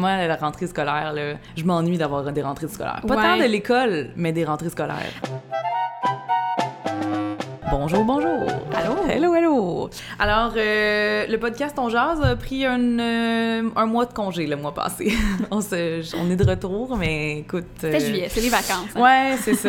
moi, la rentrée scolaire, là, je m'ennuie d'avoir des rentrées scolaires. Pas Ouais. tant de l'école, mais des rentrées scolaires. Bonjour, bonjour. Allô? Hello, hello. Alors, euh, le podcast On Jase a pris un, euh, un mois de congé le mois passé. on, se, on est de retour, mais écoute... C'était euh, juillet, c'est les vacances. hein. Ouais, c'est ça.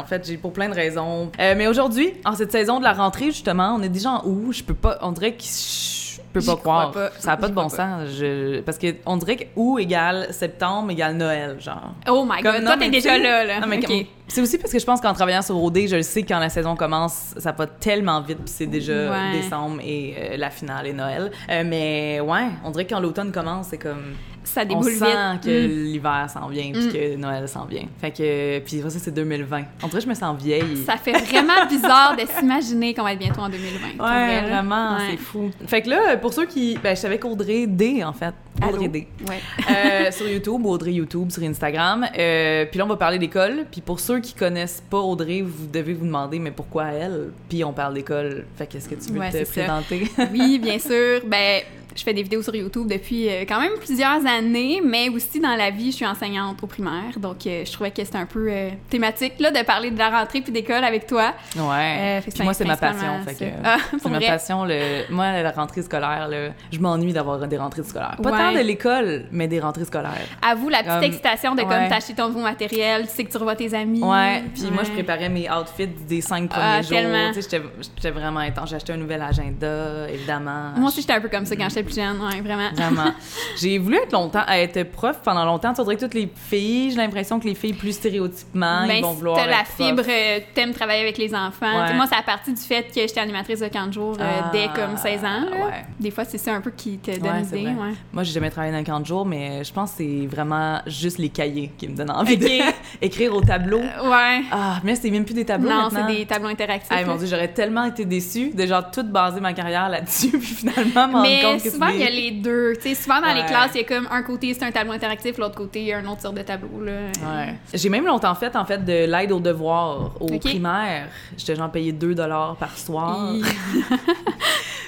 En fait, j'ai pour plein de raisons. Mais aujourd'hui, en cette saison de la rentrée, justement, on est déjà en août. Je peux pas. On dirait que je peux pas crois croire. pas. Ça a pas de bon crois sens. Je, parce que on dirait que août égale septembre égale Noël, genre. Oh my Comme- god, non, toi, t'es déjà là, là. Non, mais C'est aussi parce que je pense qu'en travaillant sur OD, je le sais quand la saison commence, ça va tellement vite, puis c'est déjà Ouais. décembre et euh, la finale est Noël. Euh, mais ouais, on dirait que quand l'automne commence, c'est comme Ça on déboule sent vite. que Mm. l'hiver s'en vient puis Mm. que Noël s'en vient. Fait que puis ça c'est 2020. On dirait que je me sens vieille. Ça fait vraiment bizarre de s'imaginer qu'on va être bientôt en 2020. pour Ouais, vraiment, Ouais. c'est fou. Fait que là, pour ceux qui. Ben, je savais qu'Audrey D, en fait. Audrey? D. Ouais. Euh, sur YouTube, Audrey YouTube, sur Instagram. Euh, puis là, on va parler d'école. Puis pour ceux qui connaissent pas Audrey, vous devez vous demander, mais pourquoi elle? Puis on parle d'école. Fait qu'est-ce que tu veux Ouais, te ça. présenter? Oui, bien sûr. Ben, je fais des vidéos sur YouTube depuis euh, quand même plusieurs années, mais aussi dans la vie, je suis enseignante au primaire. Donc, euh, je trouvais que c'était un peu euh, thématique là, de parler de la rentrée puis d'école avec toi. ouais. Puis moi, c'est ma passion. Fait ça. que. Ah, C'est ma passion. Le... Moi, la rentrée scolaire, là, je m'ennuie d'avoir des rentrées scolaires. Pas Ouais. tant de l'école, mais des rentrées scolaires. Avoue la petite excitation de ouais. comme t'acheter ton nouveau matériel, tu sais que tu revois tes amis. Ouais, puis moi, je préparais mes outfits des cinq premiers Ah, jours. j'étais- vraiment intense. J'ai acheté un nouvel agenda, évidemment. Moi aussi, j'étais un peu comme ça quand j'étais plus jeune, ouais, vraiment. Vraiment. J'ai voulu être longtemps, être prof pendant longtemps. Tu dirais que toutes les filles, j'ai l'impression que les filles plus stéréotypement, Ben, ils vont si vouloir t'as la prof. fibre, euh, t'aimes travailler avec les enfants. Ouais. Moi, c'est à partir du fait que j'étais animatrice de camp de jour euh, Ah, dès comme 16 ans. ouais. Des fois, c'est ça un peu qui te donne l'idée. Ouais. Moi, j'ai jamais travaillé dans un camp de jour, mais je pense que c'est vraiment juste les cahiers qui me donnent envie d'écrire au tableau. Ouais. Ah, mais c'est même plus des tableaux non, c'est des tableaux interactifs. Ah, mon. Dieu, j'aurais tellement été déçue de genre tout baser ma carrière là-dessus, puis finalement me rendre compte que souvent, c'est il y a les deux. Tu sais, souvent, dans les classes, il y a comme un côté, c'est un tableau interactif, l'autre côté, il y a un autre sorte de tableau. Là. Ouais. J'ai même longtemps fait, en fait, de l'aide aux devoirs au primaire. J'étais genre payé 2 par soir.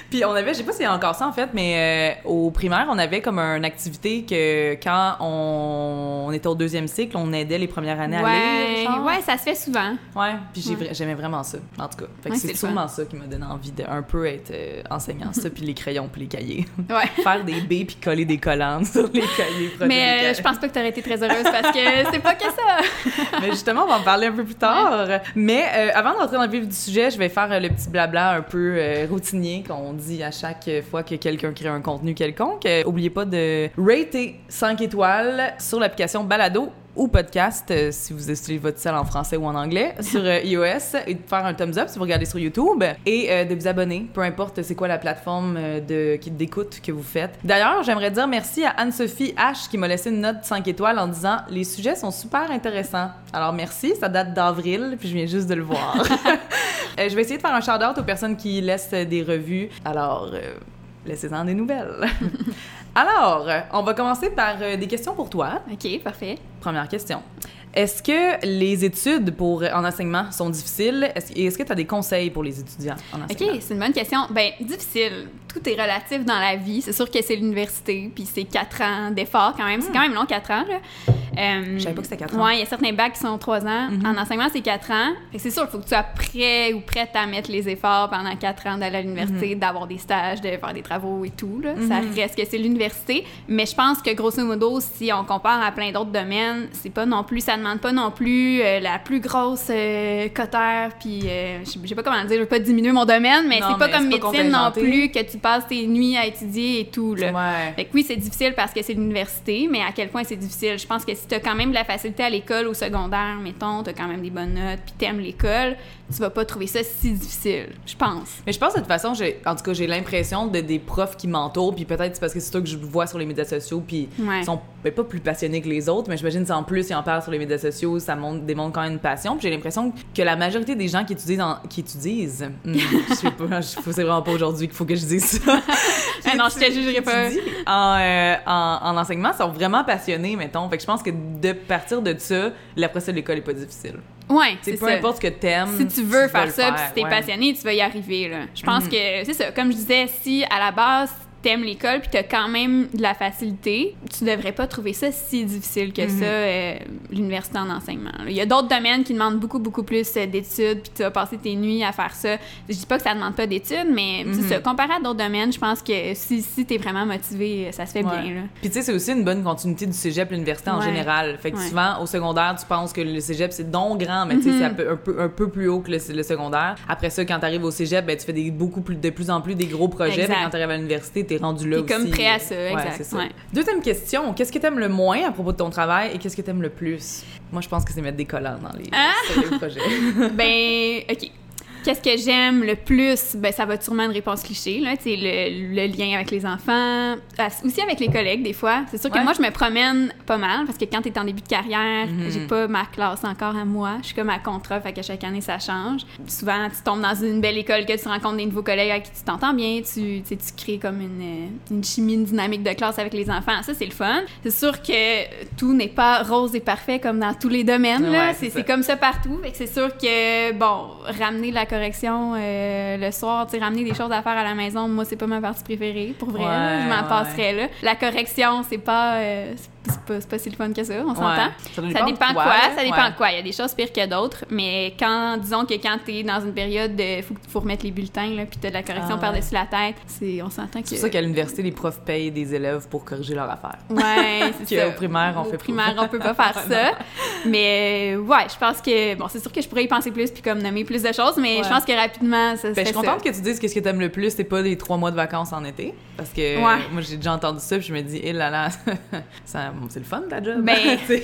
Puis on avait, je sais pas y a encore ça en fait, mais euh, au primaire, on avait comme une activité que quand on, on était au deuxième cycle, on aidait les premières années à lire. Ouais, genre. ouais, ça se fait souvent. Ouais, puis Ouais. j'aimais vraiment ça, en tout cas. Fait que Ouais, c'est c'est sûrement ça qui m'a donné envie de un peu être euh, enseignant, ça, puis les crayons, puis les cahiers. Ouais. Faire des baies puis coller des collants sur les les Mais euh, je pense pas que t'aurais été très heureuse parce que c'est pas que ça. Mais justement, on va en parler un peu plus tard. Mais euh, avant d'entrer dans le vif du sujet, je vais faire euh, le petit blabla un peu euh, routinier qu'on dit à chaque fois que quelqu'un crée un contenu quelconque. Oubliez pas de rater 5 étoiles sur l'application Balado ou podcast euh, si vous utilisez votre cell en français ou en anglais sur euh, iOS et de faire un thumbs up si vous regardez sur YouTube et euh, de vous abonner peu importe c'est quoi la plateforme de d'écoute que vous faites. D'ailleurs, j'aimerais dire merci à Anne-Sophie H qui m'a laissé une note 5 étoiles en disant les sujets sont super intéressants. Alors merci, ça date d'avril puis je viens juste de le voir. Je vais essayer de faire un shout-out aux personnes qui laissent des revues. Alors laissez-en des nouvelles. Alors, on va commencer par des questions pour toi. OK, parfait. Première question. Est-ce que les études pour, en enseignement sont difficiles? Est-ce, est-ce que tu as des conseils pour les étudiants en OK, enseignement? c'est une bonne question. Ben, difficile. Tout est relatif dans la vie. C'est sûr que c'est l'université, puis c'est quatre ans d'effort quand même. C'est quand même long, quatre ans, là. Euh, Je savais pas que c'était quatre ans. Ouais, il y a certains bacs qui sont trois ans. Mhm. En enseignement, c'est quatre ans. C'est sûr, il faut que tu sois prêt ou prête à mettre les efforts pendant quatre ans d'aller à l'université, d'avoir des stages, de faire des travaux et tout, là. Ça Mhm. reste que c'est l'université. Mais je pense que, grosso modo, si on compare à plein d'autres domaines, c'est pas non plus, ça demande pas non plus euh, la plus grosse euh, cotère, puis euh, je sais pas comment dire, je veux pas diminuer mon domaine, mais c'est pas comme médecine non plus que tu passes tes nuits à étudier et tout, là. Ouais. Fait que oui, c'est difficile parce que c'est l'université, mais à quel point c'est difficile? Je pense que si t'as quand même de la facilité à l'école, au secondaire, mettons, t'as quand même des bonnes notes, puis t'aimes l'école, tu vas pas trouver ça si difficile, je pense. Mais je pense de toute façon, en tout cas, j'ai l'impression de des profs qui m'entourent, puis peut-être c'est parce que c'est ça que je vois sur les médias sociaux, puis Ouais. ils sont pas plus passionnés que les autres, mais j'imagine que en plus ils en parlent sur les médias sociaux, ça montre, démontre quand même une passion. Puis j'ai l'impression que la majorité des gens qui étudient, en- qui étudient, hmm, je sais pas, c'est vraiment pas aujourd'hui qu'il faut que je dise ça. Ah non, je te jugerai pas. En, euh, en, en enseignement sont vraiment passionnés, mettons. Fait que je pense que de partir de ça, l'après ça, l'école est pas difficile. Ouais, C'est peu ça. importe ce que t'aimes. si tu veux faire ça, puis si t'es ouais. passionné, tu vas y arriver. Là. Je pense Mhm. que c'est ça. Comme je disais, si à la base t'aimes l'école puis t'as quand même de la facilité, tu devrais pas trouver ça si difficile que Mhm. ça, euh, l'université en enseignement. là. Il y a d'autres domaines qui demandent beaucoup, beaucoup plus euh, d'études puis tu vas passer tes nuits à faire ça. Je dis pas que ça demande pas d'études, mais Mhm. c'est ça, comparé à d'autres domaines, je pense que si, si t'es vraiment motivé, ça se fait Ouais. bien, là. Puis tu sais, c'est aussi une bonne continuité du cégep l'université en général. Fait que Ouais. souvent, au secondaire, tu penses que le cégep, c'est donc grand, mais tu sais, Mhm. c'est un peu, un, peu, un peu plus haut que le, le secondaire. Après ça, quand t'arrives au cégep, ben, tu fais des, beaucoup plus, de plus en plus des gros projets. Exact. Puis quand t'arrives à l'université, t'es rendu là T'es aussi. comme prêt à ça, Ouais, exact. c'est ça. Ouais. Deuxième question, qu'est-ce que t'aimes le moins à propos de ton travail et qu'est-ce que t'aimes le plus? Moi, je pense que c'est mettre des collants dans les, Ah! sur les projets. ben, OK. Qu'est-ce que j'aime le plus? Ben, ça va être sûrement une réponse cliché, là. Le, le lien avec les enfants. Ah, aussi avec les collègues, des fois. C'est sûr que Ouais. moi, je me promène pas mal parce que quand t'es en début de carrière, Mhm. j'ai pas ma classe encore à moi. Je suis comme à contrat, fait que chaque année, ça change. Souvent, tu tombes dans une belle école que tu rencontres des nouveaux collègues avec qui tu t'entends bien. Tu, tu crées comme une, euh, une chimie, une dynamique de classe avec les enfants. Ça, c'est le fun. C'est sûr que tout n'est pas rose et parfait comme dans tous les domaines. Ouais, c'est comme ça partout. Fait que c'est sûr que, bon, ramener la correction euh, le soir, tu ramener des choses à faire à la maison, moi, c'est pas ma partie préférée, pour vrai. je m'en ouais. passerais là. La correction, c'est pas, euh, c'est pas, pas si le fun que ça, on s'entend. Ouais. Ça Ça dépend quoi, quoi, ça dépend ouais. de quoi. Il y a des choses pires que d'autres, mais quand, disons que quand t'es dans une période de, faut, faut remettre les bulletins, là, puis t'as de la correction Ah, par-dessus la tête, c'est, on s'entend que... C'est pour ça qu'à l'université, les profs payent des élèves pour corriger leur affaire. Ouais, c'est ça. Qu'au primaire, on Au fait primaire, on peut pas faire ça. Mais euh, ouais, je pense que bon, c'est sûr que je pourrais y penser plus puis comme nommer plus de choses, mais Ouais. je pense que rapidement ça Ben, je suis ça. contente que tu dises qu'est-ce que t'aimes le plus, c'est pas les trois mois de vacances en été. Parce que Ouais. moi, j'ai déjà entendu ça, puis je me dis, eh là là, ça- c'est le fun ta job. Ben, ouais.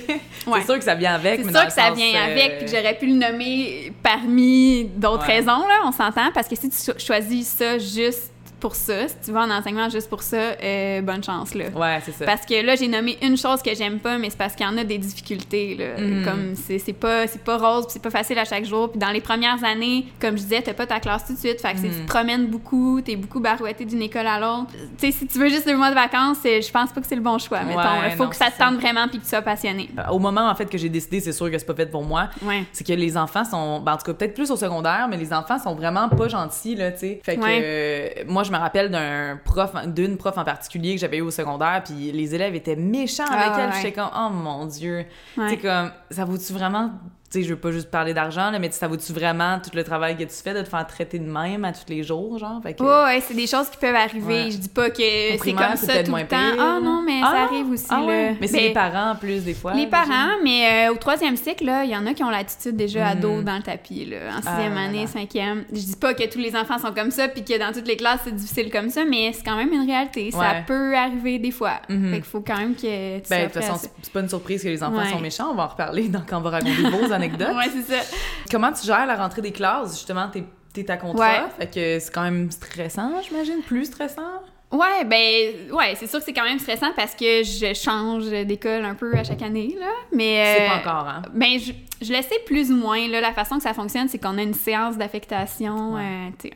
C'est sûr que ça vient avec, C'est sûr que ça sens, vient euh, avec, puis que j'aurais pu le nommer parmi d'autres Ouais. raisons, là, on s'entend, parce que si tu cho- choisis ça juste pour ça, si tu vas en enseignement juste pour ça, euh, bonne chance, là. Ouais, c'est ça. Parce que là, j'ai nommé une chose que j'aime pas, mais c'est parce qu'il y en a des difficultés. Là. Mhm. Comme c'est c'est pas, c'est pas rose, c'est pas facile à chaque jour. Puis dans les premières années, comme je disais, t'as pas ta classe tout de suite. Fait que c'est- Mhm. tu te promènes beaucoup, t'es beaucoup barouetté d'une école à l'autre. Tu sais, si tu veux juste deux mois de vacances, je pense pas que c'est le bon choix. Mettons, Ouais, il faut non, que ça te tente vraiment puis que tu sois passionné. Au moment, en fait, que j'ai décidé, c'est sûr que c'est pas fait pour moi. Ouais. C'est que les enfants sont, ben, en tout cas, peut-être plus au secondaire, mais les enfants sont vraiment pas gentils, là, tu sais. Fait que, Ouais. euh, moi, je me rappelle d'un prof, d'une prof en particulier que j'avais eu au secondaire, puis les élèves étaient méchants avec Ah, elle, ouais. j'étais comme, oh mon Dieu. Ouais. Sais, comme, ça vaut-tu vraiment, tu sais, je veux pas juste parler d'argent, là, mais ça vaut-tu vraiment tout le travail que tu fais de te faire traiter de même à tous les jours, genre? Fait que, Ouais, ouais, c'est des choses qui peuvent arriver. Ouais. Je dis pas que c'est comme c'est ça tout moins le temps. Ah non, mais Ah, ça arrive aussi. ah ouais? là. Mais c'est Ben, les parents, en plus, des fois. Les parents, mais euh, au troisième cycle, là, il y en a qui ont l'attitude déjà à Mhm. dos dans le tapis. Là, en sixième Ah là année, cinquième. Je dis pas que tous les enfants sont comme ça, puis que dans toutes les classes, c'est difficile comme ça, mais c'est quand même une réalité. Ça Ouais. peut arriver des fois. Fait qu'il faut quand même que tu Ben, de toute façon, c'est pas une surprise que les enfants sont méchants. On va en reparler dans, quand on va raconter vos Ouais, c'est ça. Comment tu gères la rentrée des classes? Justement, t'es t'es à contrat, Ouais. fait que c'est quand même stressant, j'imagine, plus stressant? Ouais, ben, ouais, c'est sûr que c'est quand même stressant parce que je change d'école un peu à chaque année, là. Mais. C'est euh, pas encore, hein? Ben, je, je le sais plus ou moins. Là, la façon que ça fonctionne, c'est qu'on a une séance d'affectation Ouais. euh,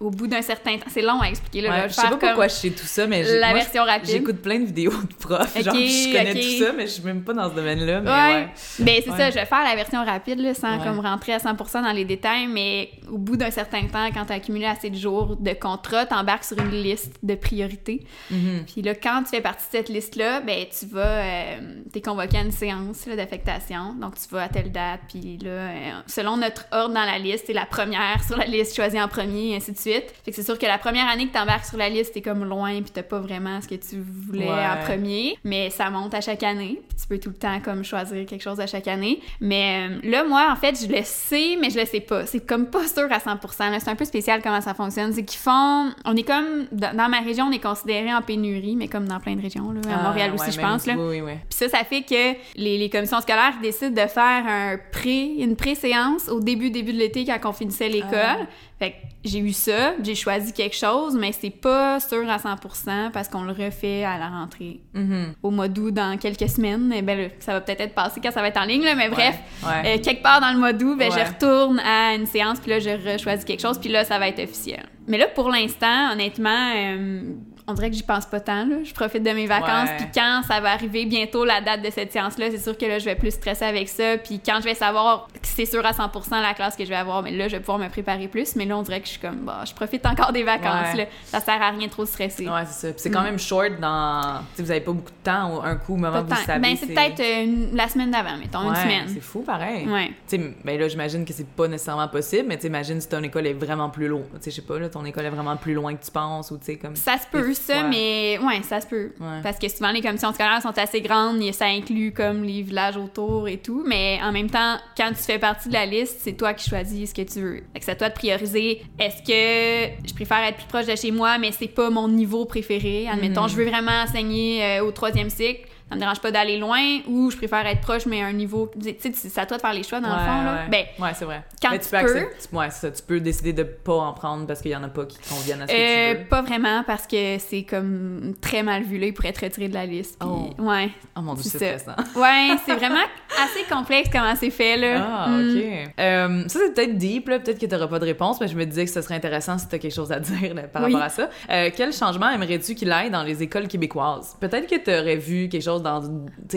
au bout d'un certain temps. C'est long à expliquer. Là, Ouais, là, je sais pas pourquoi je sais tout ça, mais La moi, version rapide. j'écoute plein de vidéos de profs, genre, je connais tout ça, mais je suis même pas dans ce domaine-là, mais Ouais. Ben, c'est ça, je vais faire la version rapide là, sans comme rentrer à 100% dans les détails, mais au bout d'un certain temps, quand tu as accumulé assez de jours de contrat, tu embarques sur une liste de priorités. Mhm. Puis là, quand tu fais partie de cette liste-là, ben tu vas, euh, t'es convoqué à une séance d'affectation. Donc, tu vas à telle date, puis là, euh, selon notre ordre dans la liste, t'es la première sur la liste choisie en premier, et ainsi de suite. Fait que c'est sûr que la première année que t'embarques sur la liste, t'es comme loin, puis t'as pas vraiment ce que tu voulais Ouais. en premier. Mais ça monte à chaque année, puis tu peux tout le temps comme choisir quelque chose à chaque année. Mais euh, là, moi, en fait, je le sais, mais je le sais pas. C'est comme pas sûr à 100%. là. C'est un peu spécial comment ça fonctionne. C'est qu'ils font... On est comme... Dans ma région, on est considéré en pénurie, mais comme dans plein de régions, là. À Ah, Montréal aussi, ouais, je pense, là. Oui, oui, oui. Puis ça, ça fait que les, les commissions scolaires décident de faire un pré, une pré-séance au début, début de l'été quand on finissait l'école. Ah. Fait que j'ai eu ça, j'ai choisi quelque chose, mais c'est pas sûr à 100% parce qu'on le refait à la rentrée Mhm. au mois d'août dans quelques semaines. Eh ben ça va peut-être être passé quand ça va être en ligne, là, mais bref. Ouais, ouais. euh, quelque part dans le mois d'août, ben, Ouais. je retourne à une séance, puis là, je rechoisis quelque chose, puis là, ça va être officiel. Mais là, pour l'instant, honnêtement, euh, on dirait que j'y pense pas tant. Là. Je profite de mes vacances. Puis quand ça va arriver bientôt la date de cette séance-là, c'est sûr que là, je vais plus stresser avec ça. Puis quand je vais savoir que c'est sûr à 100% la classe que je vais avoir, mais là, je vais pouvoir me préparer plus. Mais là, on dirait que je suis comme, bah, je profite encore des vacances. Ouais. Là. Ça sert à rien trop stresser. Ouais, c'est ça. Puis c'est quand même short dans. Tu sais, vous avez pas beaucoup de temps un coup, au moment où vous savez. Ben, c'est peut-être euh, la semaine d'avant, mettons, une semaine. C'est fou, pareil. Ouais. Tu sais, ben là, j'imagine que c'est pas nécessairement possible, mais tu imagines si ton école est vraiment plus loin. Tu sais, je sais pas, là, ton école est vraiment plus loin que tu penses, ou tu sais, comme. Ça se peut, ça, mais ouais, ça se peut. Ouais. Parce que souvent, les commissions scolaires sont assez grandes, et ça inclut comme les villages autour et tout, mais en même temps, quand tu fais partie de la liste, c'est toi qui choisis ce que tu veux. Fait que c'est à toi de prioriser. Est-ce que je préfère être plus proche de chez moi, mais c'est pas mon niveau préféré? Admettons, Mhm. je veux vraiment enseigner euh, au troisième cycle. Ça me dérange pas d'aller loin ou je préfère être proche mais à un niveau tu sais c'est à toi de faire les choix dans le fond là. ouais. Ben Ouais, c'est vrai. quand Mais tu peux peux. accepter- Ouais, ça. Tu peux décider de pas en prendre parce qu'il y en a pas qui conviennent à ce que Euh, tu veux. pas vraiment parce que c'est comme très mal vu là, il pourrait être retiré de la liste. Oh. Ouais. Oh mon dieu, c'est stressant. Ouais, c'est vraiment assez complexe comment c'est fait là. Ah, Mm. ok. Euh, ça, c'est peut-être deep, là. Peut-être que t'auras pas de réponse, mais je me disais que ce serait intéressant si t'as quelque chose à dire là, par Oui. rapport à ça. Euh, quel changement aimerais-tu qu'il aille dans les écoles québécoises? Peut-être que t'aurais vu quelque chose dans,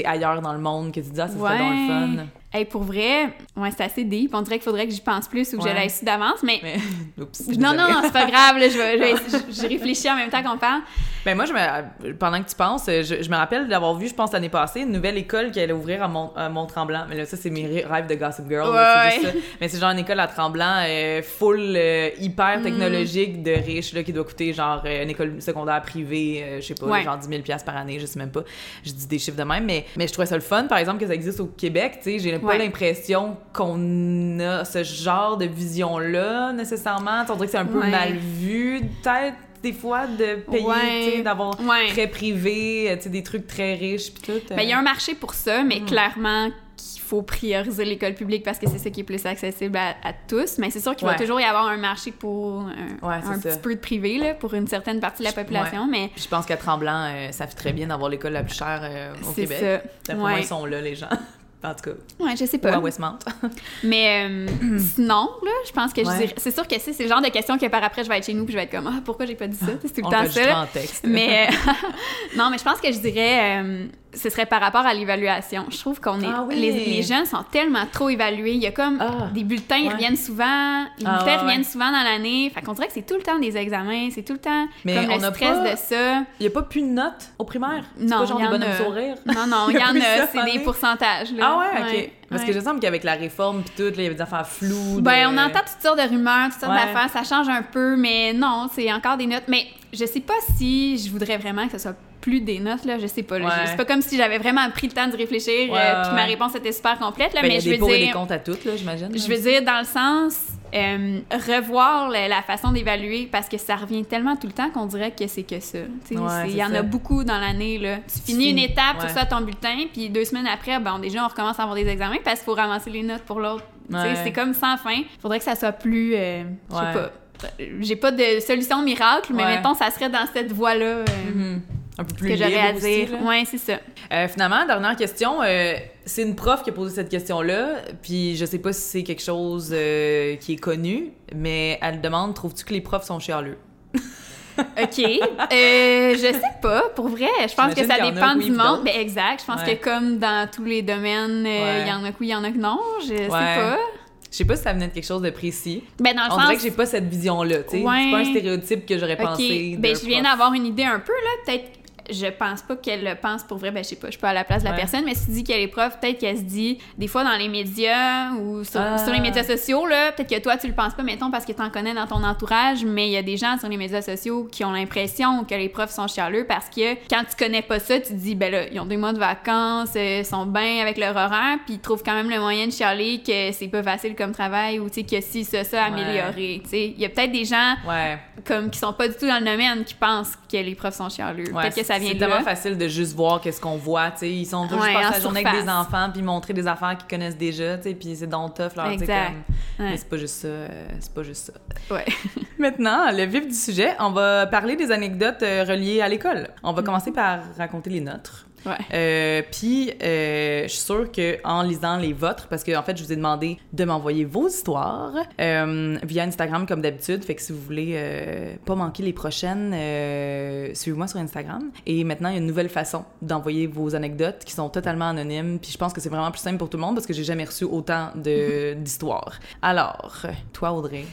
ailleurs dans le monde que tu dis, ah, ça serait dans le fun. Hey, pour vrai, ouais, c'est assez deep. On dirait qu'il faudrait que j'y pense plus ou que Ouais. je su d'avance, mais. Mais, oups. Non, non, non, c'est pas grave, là, je, vais- je, vais- je- je réfléchis en même temps qu'on parle. Ben moi, je me, pendant que tu penses, je, je me rappelle d'avoir vu, je pense l'année passée, une nouvelle école qui allait ouvrir à, Mont, à Mont-Tremblant. Mais là, ça, c'est mes rê- rêves de Gossip Girl. Ouais, juste ça. Mais c'est genre une école à Tremblant, euh, full, euh, Mm. hyper technologique, de riches, là, qui doit coûter genre euh, une école secondaire privée, euh, je sais pas, genre 10 000 par année, je sais même pas. Je dis des chiffres de même, mais, mais je trouvais ça le fun, par exemple, que ça existe au Québec. Tu sais, pas l'impression qu'on a ce genre de vision-là, nécessairement. On dirait que c'est un peu Ouais. mal vu, peut-être, des fois, de payer, Ouais. d'avoir Ouais. très privé, euh, des trucs très riches puis tout. euh. Ben, il y a un marché pour ça, Mm. mais clairement qu'il faut prioriser l'école publique parce que c'est ça qui est plus accessible à, à tous. Mais c'est sûr qu'il Ouais. va toujours y avoir un marché pour un, petit peu de privé là, pour une certaine partie de la population, mais je pense qu'à Tremblant, euh, ça fait très bien d'avoir l'école la plus chère euh, au c'est Québec. ça. D'après moi, ils sont là, les gens. En tout cas, Ouais, je sais ou pas. à Westmount. Mais euh, sinon, là, je pense que je Ouais. dirais- c'est sûr que c'est le genre de question que par après je vais être chez nous puis je vais être comme ah pourquoi j'ai pas dit ça, c'est tout le On temps ça. en texte. Mais non, mais je pense que je dirais euh, ce serait par rapport à l'évaluation. Je trouve qu'on est Ah oui. les, les jeunes sont tellement trop évalués. Il y a comme Ah. des bulletins, ils Ouais. reviennent souvent, les Ah, bulletins ouais, reviennent ouais. souvent dans l'année. Fait qu'on dirait que c'est tout le temps des examens, c'est tout le temps Mais comme on le stress pas- de ça. Il n'y a pas plus de notes au primaire? Non, pas genre y des en bonhommes a. sourires? Non, non, Il y y en a, c'est des pourcentages. Là. Ah ouais, ok. Parce que je sens qu'avec la réforme puis tout, il y avait des affaires floues. Ben, on entend toutes sortes de rumeurs, toutes sortes d'affaires, ça change un peu, mais non, c'est encore des notes. Mais je sais pas si je voudrais vraiment que ce soit plus des notes, là, je sais pas. Ouais. C'est pas comme si j'avais vraiment pris le temps de réfléchir, Ouais, euh, puis ma réponse était super complète, là, Ben, il y mais a je des veux et des dire... comptes à toutes, là, j'imagine. Je veux dire, dans le sens, euh, revoir la, la façon d'évaluer, parce que ça revient tellement tout le temps qu'on dirait que c'est que ça. Ouais, Il y en ça. a beaucoup dans l'année. là. Tu finis une étape, tu reçois ton bulletin, puis deux semaines après, ben, déjà, on recommence à avoir des examens parce qu'il faut ramasser les notes pour l'autre. C'est comme sans fin. faudrait que ça soit plus... euh, je sais pas. J'ai pas de solution miracle, mais Ouais. mettons, ça serait dans cette voie-là euh, Mhm. Un peu plus que j'aurais libre à dire. ouais, c'est ça. Euh, finalement, dernière question. euh, c'est une prof qui a posé cette question-là, puis je sais pas si c'est quelque chose qui est connu, mais elle demande trouves-tu que les profs sont chialeux? OK. Euh, je sais pas, pour vrai. Je pense que ça dépend oui, du monde. Ben, exact. Je pense Ouais. que comme dans tous les domaines, il Ouais. y en a que oui, il y en a que non. Je sais Ouais. pas. Je sais pas si ça venait de quelque chose de précis. Ben, dans le On sens... dirait que j'ai pas cette vision-là, tu sais. Ouais. C'est pas un stéréotype que j'aurais OK. pensé. Ben, je viens d'avoir une idée un peu, là. Peut-être... Je pense pas qu'elle le pense pour vrai. Ben, je sais pas. Je suis pas à la place de la Ouais. personne, mais si tu dis qu'elle est prof, peut-être qu'elle se dit, des fois dans les médias ou sur, Ah. sur les médias sociaux, là, peut-être que toi, tu le penses pas, mettons, parce que t'en connais dans ton entourage, mais il y a des gens sur les médias sociaux qui ont l'impression que les profs sont chialeux parce que quand tu connais pas ça, tu te dis, ben là, ils ont deux mois de vacances, euh, ils sont bien avec leur horaire, puis ils trouvent quand même le moyen de chialer que c'est pas facile comme travail ou, tu sais, que si, ça, ça, améliorer, tu sais. Il y a peut-être des gens Ouais. comme qui sont pas du tout dans le domaine qui pensent que les profs sont chialeux. Ouais, Peut-être que ça vient C'est de tellement facile de juste voir qu'est-ce qu'on voit, tu sais. Ils sont juste Ouais, passer en la journée avec des enfants puis montrer des affaires qu'ils connaissent déjà, tu sais, puis c'est tough, là, tu sais, Exact. comme... Ouais. Mais c'est pas juste ça, euh, c'est pas juste ça. Ouais. Maintenant, le vif du sujet, on va parler des anecdotes euh, reliées à l'école. On Mm. va commencer par raconter les nôtres. Euh, Puis, euh, je suis sûre qu'en lisant les vôtres, parce que en fait, je vous ai demandé de m'envoyer vos histoires euh, via Instagram comme d'habitude. Fait que si vous voulez pas manquer les prochaines, suivez-moi sur Instagram. Et maintenant, il y a une nouvelle façon d'envoyer vos anecdotes qui sont totalement anonymes. Puis je pense que c'est vraiment plus simple pour tout le monde parce que j'ai jamais reçu autant d'histoires. Alors, toi, Audrey,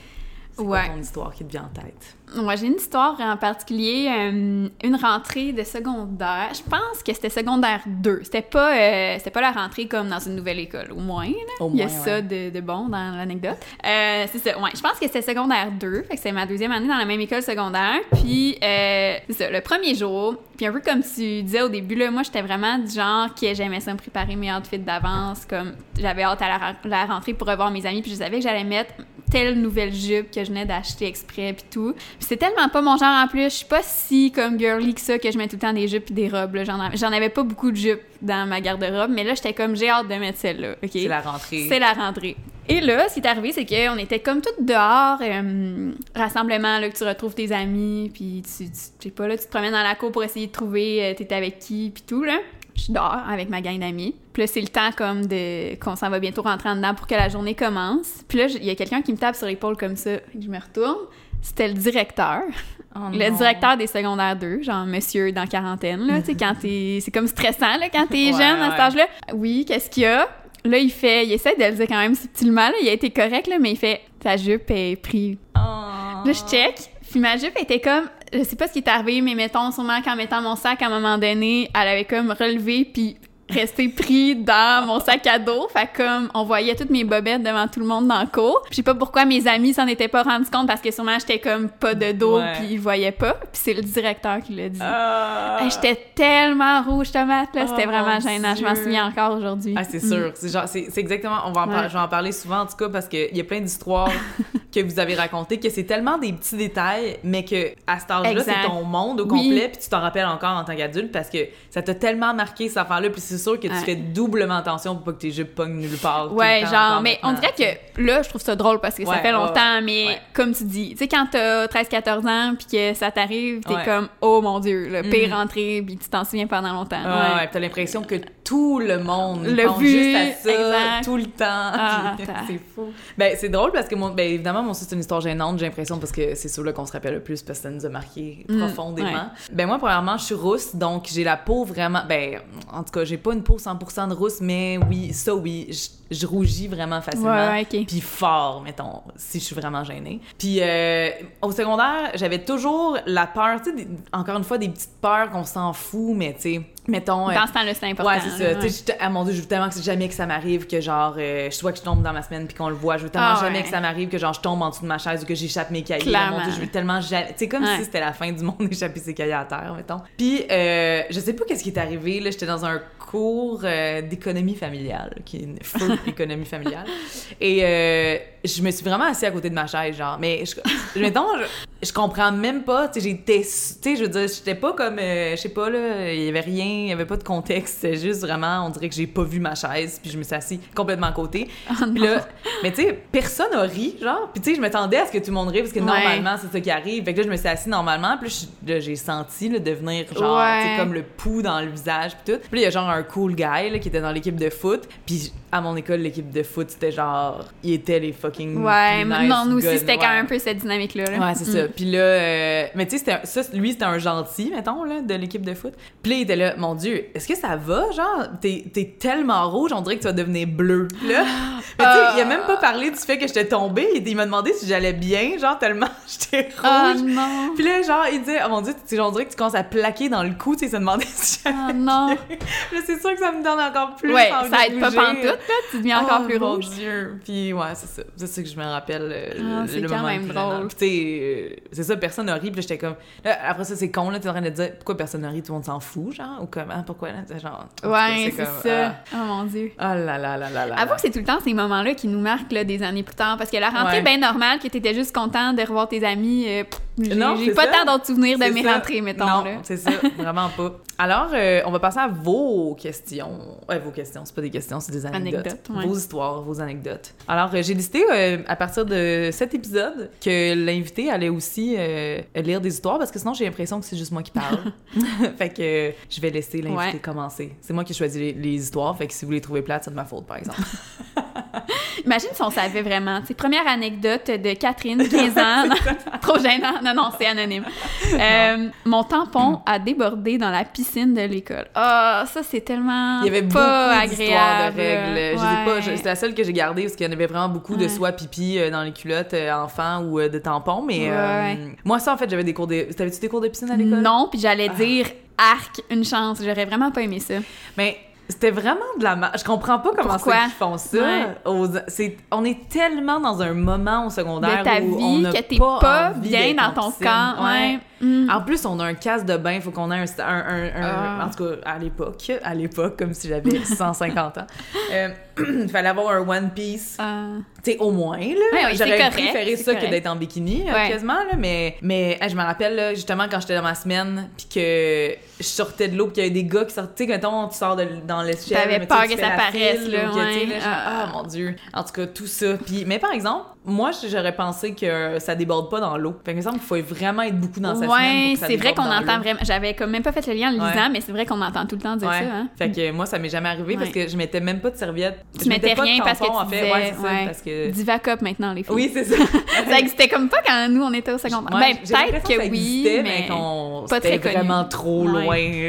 c'est quoi Ouais. ton histoire qui te vient en tête? Moi, j'ai une histoire en particulier, euh, une rentrée de secondaire. Je pense que c'était secondaire 2. C'était pas, euh, c'était pas la rentrée comme dans une nouvelle école, au moins. Au Il y a moins, ça ouais. de, de bon dans l'anecdote. Euh, c'est ça, ouais. Je pense que c'était secondaire 2. Fait que c'est ma deuxième année dans la même école secondaire. Puis, euh, c'est ça, le premier jour, puis un peu comme tu disais au début, là, moi, j'étais vraiment du genre que j'aimais ça me préparer mes outfits d'avance. Comme j'avais hâte à la, la rentrée pour revoir mes amis, puis je savais que j'allais mettre telle nouvelle jupe que je venais d'acheter exprès, puis tout. C'est tellement pas mon genre en plus. Je suis pas si comme girly que ça que je mets tout le temps des jupes et des robes. J'en av- J'en avais pas beaucoup de jupes dans ma garde-robe, mais là, j'étais comme j'ai hâte de mettre celle-là. C'est la rentrée. C'est la rentrée. Et là, ce qui est arrivé, c'est qu'on était comme toutes dehors, euh, rassemblement, là, que tu retrouves tes amis, puis tu, tu, pas, là, tu te promènes dans la cour pour essayer de trouver euh, t'es avec qui, puis tout, là. Je suis dehors avec ma gang d'amis. Puis là, c'est le temps comme de qu'on s'en va bientôt rentrer en dedans pour que la journée commence. Puis là, il y a quelqu'un qui me tape sur l'épaule comme ça. Que Je me retourne. C'était le directeur. Oh Le directeur des secondaires 2, genre monsieur dans quarantaine, là, tu sais, quand t'es... C'est comme stressant, là, quand t'es Ouais, jeune à cet âge-là. Oui, qu'est-ce qu'il y a? Là, il fait... Il essaie de le dire quand même subtilement, là, il a été correct, là, mais il fait « Ta jupe est prise. Oh. » Là, je check, puis ma jupe était comme... Je sais pas ce qui est arrivé, mais mettons, sûrement qu'en mettant mon sac, à un moment donné, elle avait comme relevé, puis resté pris dans mon sac à dos. Fait que comme on voyait toutes mes bobettes devant tout le monde dans le cours. Je sais pas pourquoi mes amis s'en étaient pas rendus compte parce que sûrement j'étais comme pas de dos Ouais. puis ils voyaient pas. Puis c'est le directeur qui l'a dit. Ah. Hey, j'étais tellement rouge tomate là, c'était Oh, vraiment gênant. Je m'en Dieu. souviens encore aujourd'hui. Ah, c'est Mm. sûr. C'est genre, c'est c'est exactement. On va en par- Ouais. je vais en parler souvent en tout cas parce qu'il y a plein d'histoires que vous avez racontées que c'est tellement des petits détails, mais que à cet âge-là, c'est ton monde au Oui. complet, puis tu t'en rappelles encore en tant qu'adulte parce que ça t'a tellement marqué cette affaire-là, puis c'est sûr que tu Ouais. fais doublement attention pour pas que tes jupes pognent nulle part. tout le Ouais, temps, genre, mais on dirait que là, je trouve ça drôle parce que ça Ouais, fait longtemps, mais comme tu dis, tu sais, quand t'as 13-14 ans puis que ça t'arrive, t'es comme, oh mon Dieu, le pire Mhm. rentrée, puis tu t'en souviens pendant longtemps. Ouais. ouais, t'as l'impression que tout le monde Le pense vu, juste à ça exact. tout le temps. Ah, c'est fou. Ben, c'est drôle parce que, moi, ben, évidemment, aussi, c'est une histoire gênante, j'ai l'impression, parce que c'est sûr qu'on se rappelle le plus parce que ça nous a marqué Mm, profondément. Ben, moi, premièrement, je suis rousse, donc j'ai la peau vraiment. Ben, en tout cas, j'ai pas une peau 100% de rousse, mais oui, ça, oui, je, je rougis vraiment facilement. Ouais, ouais, ok. Puis fort, mettons, si je suis vraiment gênée. Puis euh, au secondaire, j'avais toujours la peur, tu sais, encore une fois, des petites peurs qu'on s'en fout, mais tu sais, mettons. euh, Dans ce temps-là, c'est important. Ouais, c'est ça. Tu sais, j'étais- ah mon dieu, je veux tellement que jamais que ça m'arrive que genre, euh, je soit que je tombe dans ma semaine puis qu'on le voit. Je veux tellement Ah, jamais ouais. que ça m'arrive que genre je tombe en dessous de ma chaise ou que j'échappe mes cahiers. Clairement. Mon dieu, je veux tellement jamais. Tu sais, comme Ouais. si c'était la fin du monde d'échapper ses cahiers à terre, mettons. Puis, euh, je sais pas qu'est-ce qui est arrivé. Là, j'étais dans un cours euh, d'économie familiale, qui est une feu économie familiale. Et euh, je me suis vraiment assise à côté de ma chaise, genre. Mais, je, mettons, je, je comprends même pas. Tu sais, j'étais. Tu sais, je veux dire, j'étais pas comme. je sais pas, là, il y avait rien, il y avait pas de contexte. C'était juste vraiment, on dirait que j'ai pas vu ma chaise, puis je me suis assise complètement à côté. Puis là, mais tu sais, personne a ri, genre. Puis tu sais, je m'attendais à ce que tout le monde rie, parce que Ouais. normalement, c'est ça qui arrive. Fait que là, je me suis assise normalement, puis là, j'ai senti là, devenir genre, Ouais. comme le pouls dans le visage, puis tout. Puis là, il y a genre un cool guy là, qui était dans l'équipe de foot. Puis à mon école, l'équipe de foot, c'était genre, il était les fucking. Ouais, nice non, nous aussi, c'était quand même un peu cette dynamique-là. là. Ouais, c'est Mm. ça. Puis là, euh, mais tu sais, lui, c'était un gentil, mettons, là, de l'équipe de foot. Puis là, il était là, mon Dieu, est-ce que ça va, genre, t'es tellement rouge, on dirait que tu vas devenir bleu. Là, mais tu sais, il a même pas parlé du fait que j'étais tombée, il, il m'a demandé si j'allais bien, genre, tellement j'étais rouge. Ah non! Puis là, genre, il dit, oh mon Dieu, tu sais, on dirait que tu commences à plaquer dans le cou, tu sais, il se demandait si j'allais Ah non! bien. Là, c'est sûr que ça me donne encore plus ouais, envie ça de aide pas pantoute, là, tu deviens encore Oh, plus mon rouge. Dieu. Puis ouais, c'est ça. C'est ça que je me rappelle. euh, Ah, le, c'est le quand moment même drôle. Puis tu sais, euh, c'est ça, personne n'a ri. Puis j'étais comme. Là, après ça, c'est con, là, t'es en train de dire pourquoi personne n'a ri, tout le monde s'en fout, genre, ou comment, pourquoi, là, c'est genre. Ouais, c'est comme, ça. Oh mon Dieu. Ah oh là là là là là. Avoue que c'est tout le temps ces moments-là qui nous marquent là, des années plus tard. Parce que la rentrée Ouais. bien normale, que t'étais juste content de revoir tes amis, euh, pff, Non, j'ai c'est pas ça. tant d'autres souvenirs de C'est mes ça. rentrées, mettons. Non, c'est ça, vraiment pas. Alors, euh, on va passer à vos questions. Ouais, vos questions, c'est pas des questions, c'est des anecdotes. Anecdotes, ouais. Vos histoires, vos anecdotes. Alors, euh, j'ai décidé euh, à partir de cet épisode que l'invité allait aussi euh, lire des histoires parce que sinon j'ai l'impression que c'est juste moi qui parle. fait que je vais laisser l'invité Ouais. commencer. C'est moi qui choisis les, les histoires, fait que si vous les trouvez plates, c'est de ma faute, par exemple. Imagine si on savait vraiment. Sais, première anecdote de Catherine, 15 ans. Trop gênant. Non, non, c'est anonyme. Euh, mon tampon a débordé dans la piscine de l'école. Ah, ça, c'est tellement Il y avait pas beaucoup d'histoires de règles. Je sais pas, je- Ouais. c'est la seule que j'ai gardée parce qu'il y en avait vraiment beaucoup de soit pipi euh, dans les culottes euh, enfants ou de tampons. Mais euh, moi, ça, en fait, j'avais des cours de. T'avais-tu des cours de piscine à l'école? Non, puis j'allais Ah. dire arc, une chance. J'aurais vraiment pas aimé ça. Mais c'était vraiment de la ma- Je comprends pas comment c'est qu'ils font ça. Ouais. Aux- c'est- On est tellement dans un moment au secondaire de ta où on vie, n'a que t'es pas, bien dans ton camp. Ouais. Mm. En plus, on a un casse de bain, faut qu'on ait un, un, un- un- Ah. en tout cas à l'époque, à l'époque, comme si j'avais 150 ans. Euh, Il fallait avoir un one piece, Euh, tu sais au moins là. Ouais, J'aurais préféré ça que d'être en bikini quasiment là, mais mais je me rappelle là, justement quand j'étais dans ma semaine puis que je sortais de l'eau puis qu'il y avait des gars qui sortaient, tu sais mettons tu sors de, dans l'échelle, T'avais peur que ça paraisse, là, ouais. là, Ah. ah mon dieu. En tout cas tout ça. Puis mais par exemple, moi j'aurais pensé que ça déborde pas dans l'eau. Fait que il me semble qu'il faut vraiment être beaucoup dans sa Ouais, c'est vrai qu'on entend vraiment. J'avais comme même pas fait le lien en le Ouais. lisant, mais c'est vrai qu'on entend tout le temps dire Ouais. ça. Hein? Fait que moi, ça m'est jamais arrivé parce que je mettais même pas de serviette. Tu je mettais mettais pas de rien parce que tu en fait. Ouais, c'est ça, parce que... Divacop maintenant, les filles. Oui, c'est ça. Ça existait comme pas quand nous, on était au secondaire. Ben, peut-être ça que oui, mais... qu'on pas très vraiment trop loin.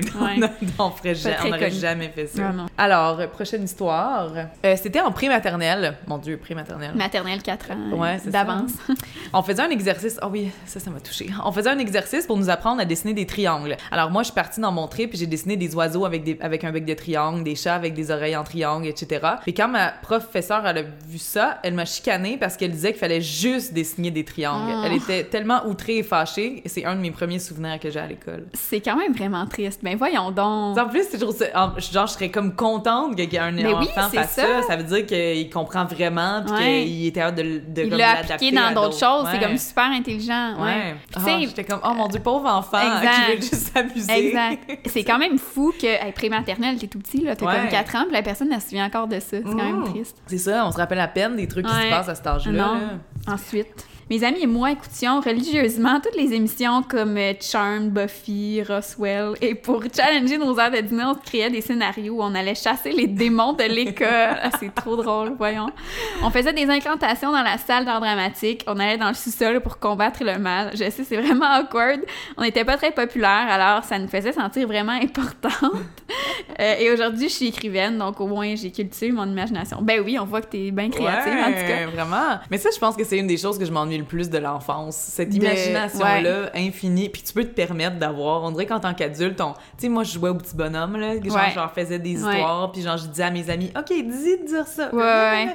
On n'aurait jamais fait ça. Alors, prochaine histoire. Euh, C'était en pré-maternelle. Mon Dieu, pré-maternelle. Maternelle 4 ans. Ouais, D'avance. On faisait un exercice. Ah oui, ça, ça m'a touché. On faisait un exercice pour nous apprendre à dessiner des triangles. Alors moi, je suis partie dans mon trip et j'ai dessiné des oiseaux avec des avec un bec de triangle, des chats avec des oreilles en triangle, etc. Et quand ma professeure elle a vu ça, elle m'a chicanée parce qu'elle disait qu'il fallait juste dessiner des triangles. Oh. Elle était tellement outrée et fâchée. Et c'est un de mes premiers souvenirs que j'ai à l'école. C'est quand même vraiment triste. Ben voyons donc. En plus, c'est toujours genre, je serais comme contente qu'un Mais oui, enfant c'est fasse ça. ça. ça. veut dire qu'il comprend vraiment puis Ouais. qu'il était hâte de, de Il l'a appliqué dans d'autres choses. C'est comme super intelligent. Ouais. Ah, tu sais, J'étais comme, oh mon dieu, pauvre enfant Exact. qui veut juste s'amuser. Exact. C'est quand même fou que, hey, pré-maternelle, t'es tout petit, là, t'as Ouais. comme 4 ans, puis la personne, elle se souvient encore de ça. C'est quand même Mmh. triste. C'est ça, on se rappelle à peine des trucs qui se passent à cet âge-là. Non. là. Ensuite, mes amis et moi écoutions religieusement toutes les émissions comme euh, Charm, Buffy, Roswell. Et pour challenger nos heures de dîner, on se créait des scénarios où on allait chasser les démons de l'école. Ah, c'est trop drôle, voyons. On faisait des incantations dans la salle d'art dramatique. On allait dans le sous-sol pour combattre le mal. Je sais, c'est vraiment awkward. On n'était pas très populaire, alors ça nous faisait sentir vraiment importante. Euh, et aujourd'hui, je suis écrivaine, donc au moins j'ai cultivé mon imagination. Ben oui, on voit que t'es bien créative, en tout cas. Vraiment. Mais ça, je pense que c'est une des choses que je m'ennuie le plus de l'enfance. Cette imagination-là, infinie. Puis tu peux te permettre d'avoir. On dirait qu'en tant qu'adulte, on... tu sais, moi, je jouais au petit bonhomme, là. Genre, Ouais. je leur faisais des histoires. Puis genre, je disais à mes amis, OK, dis de dire ça. Euh,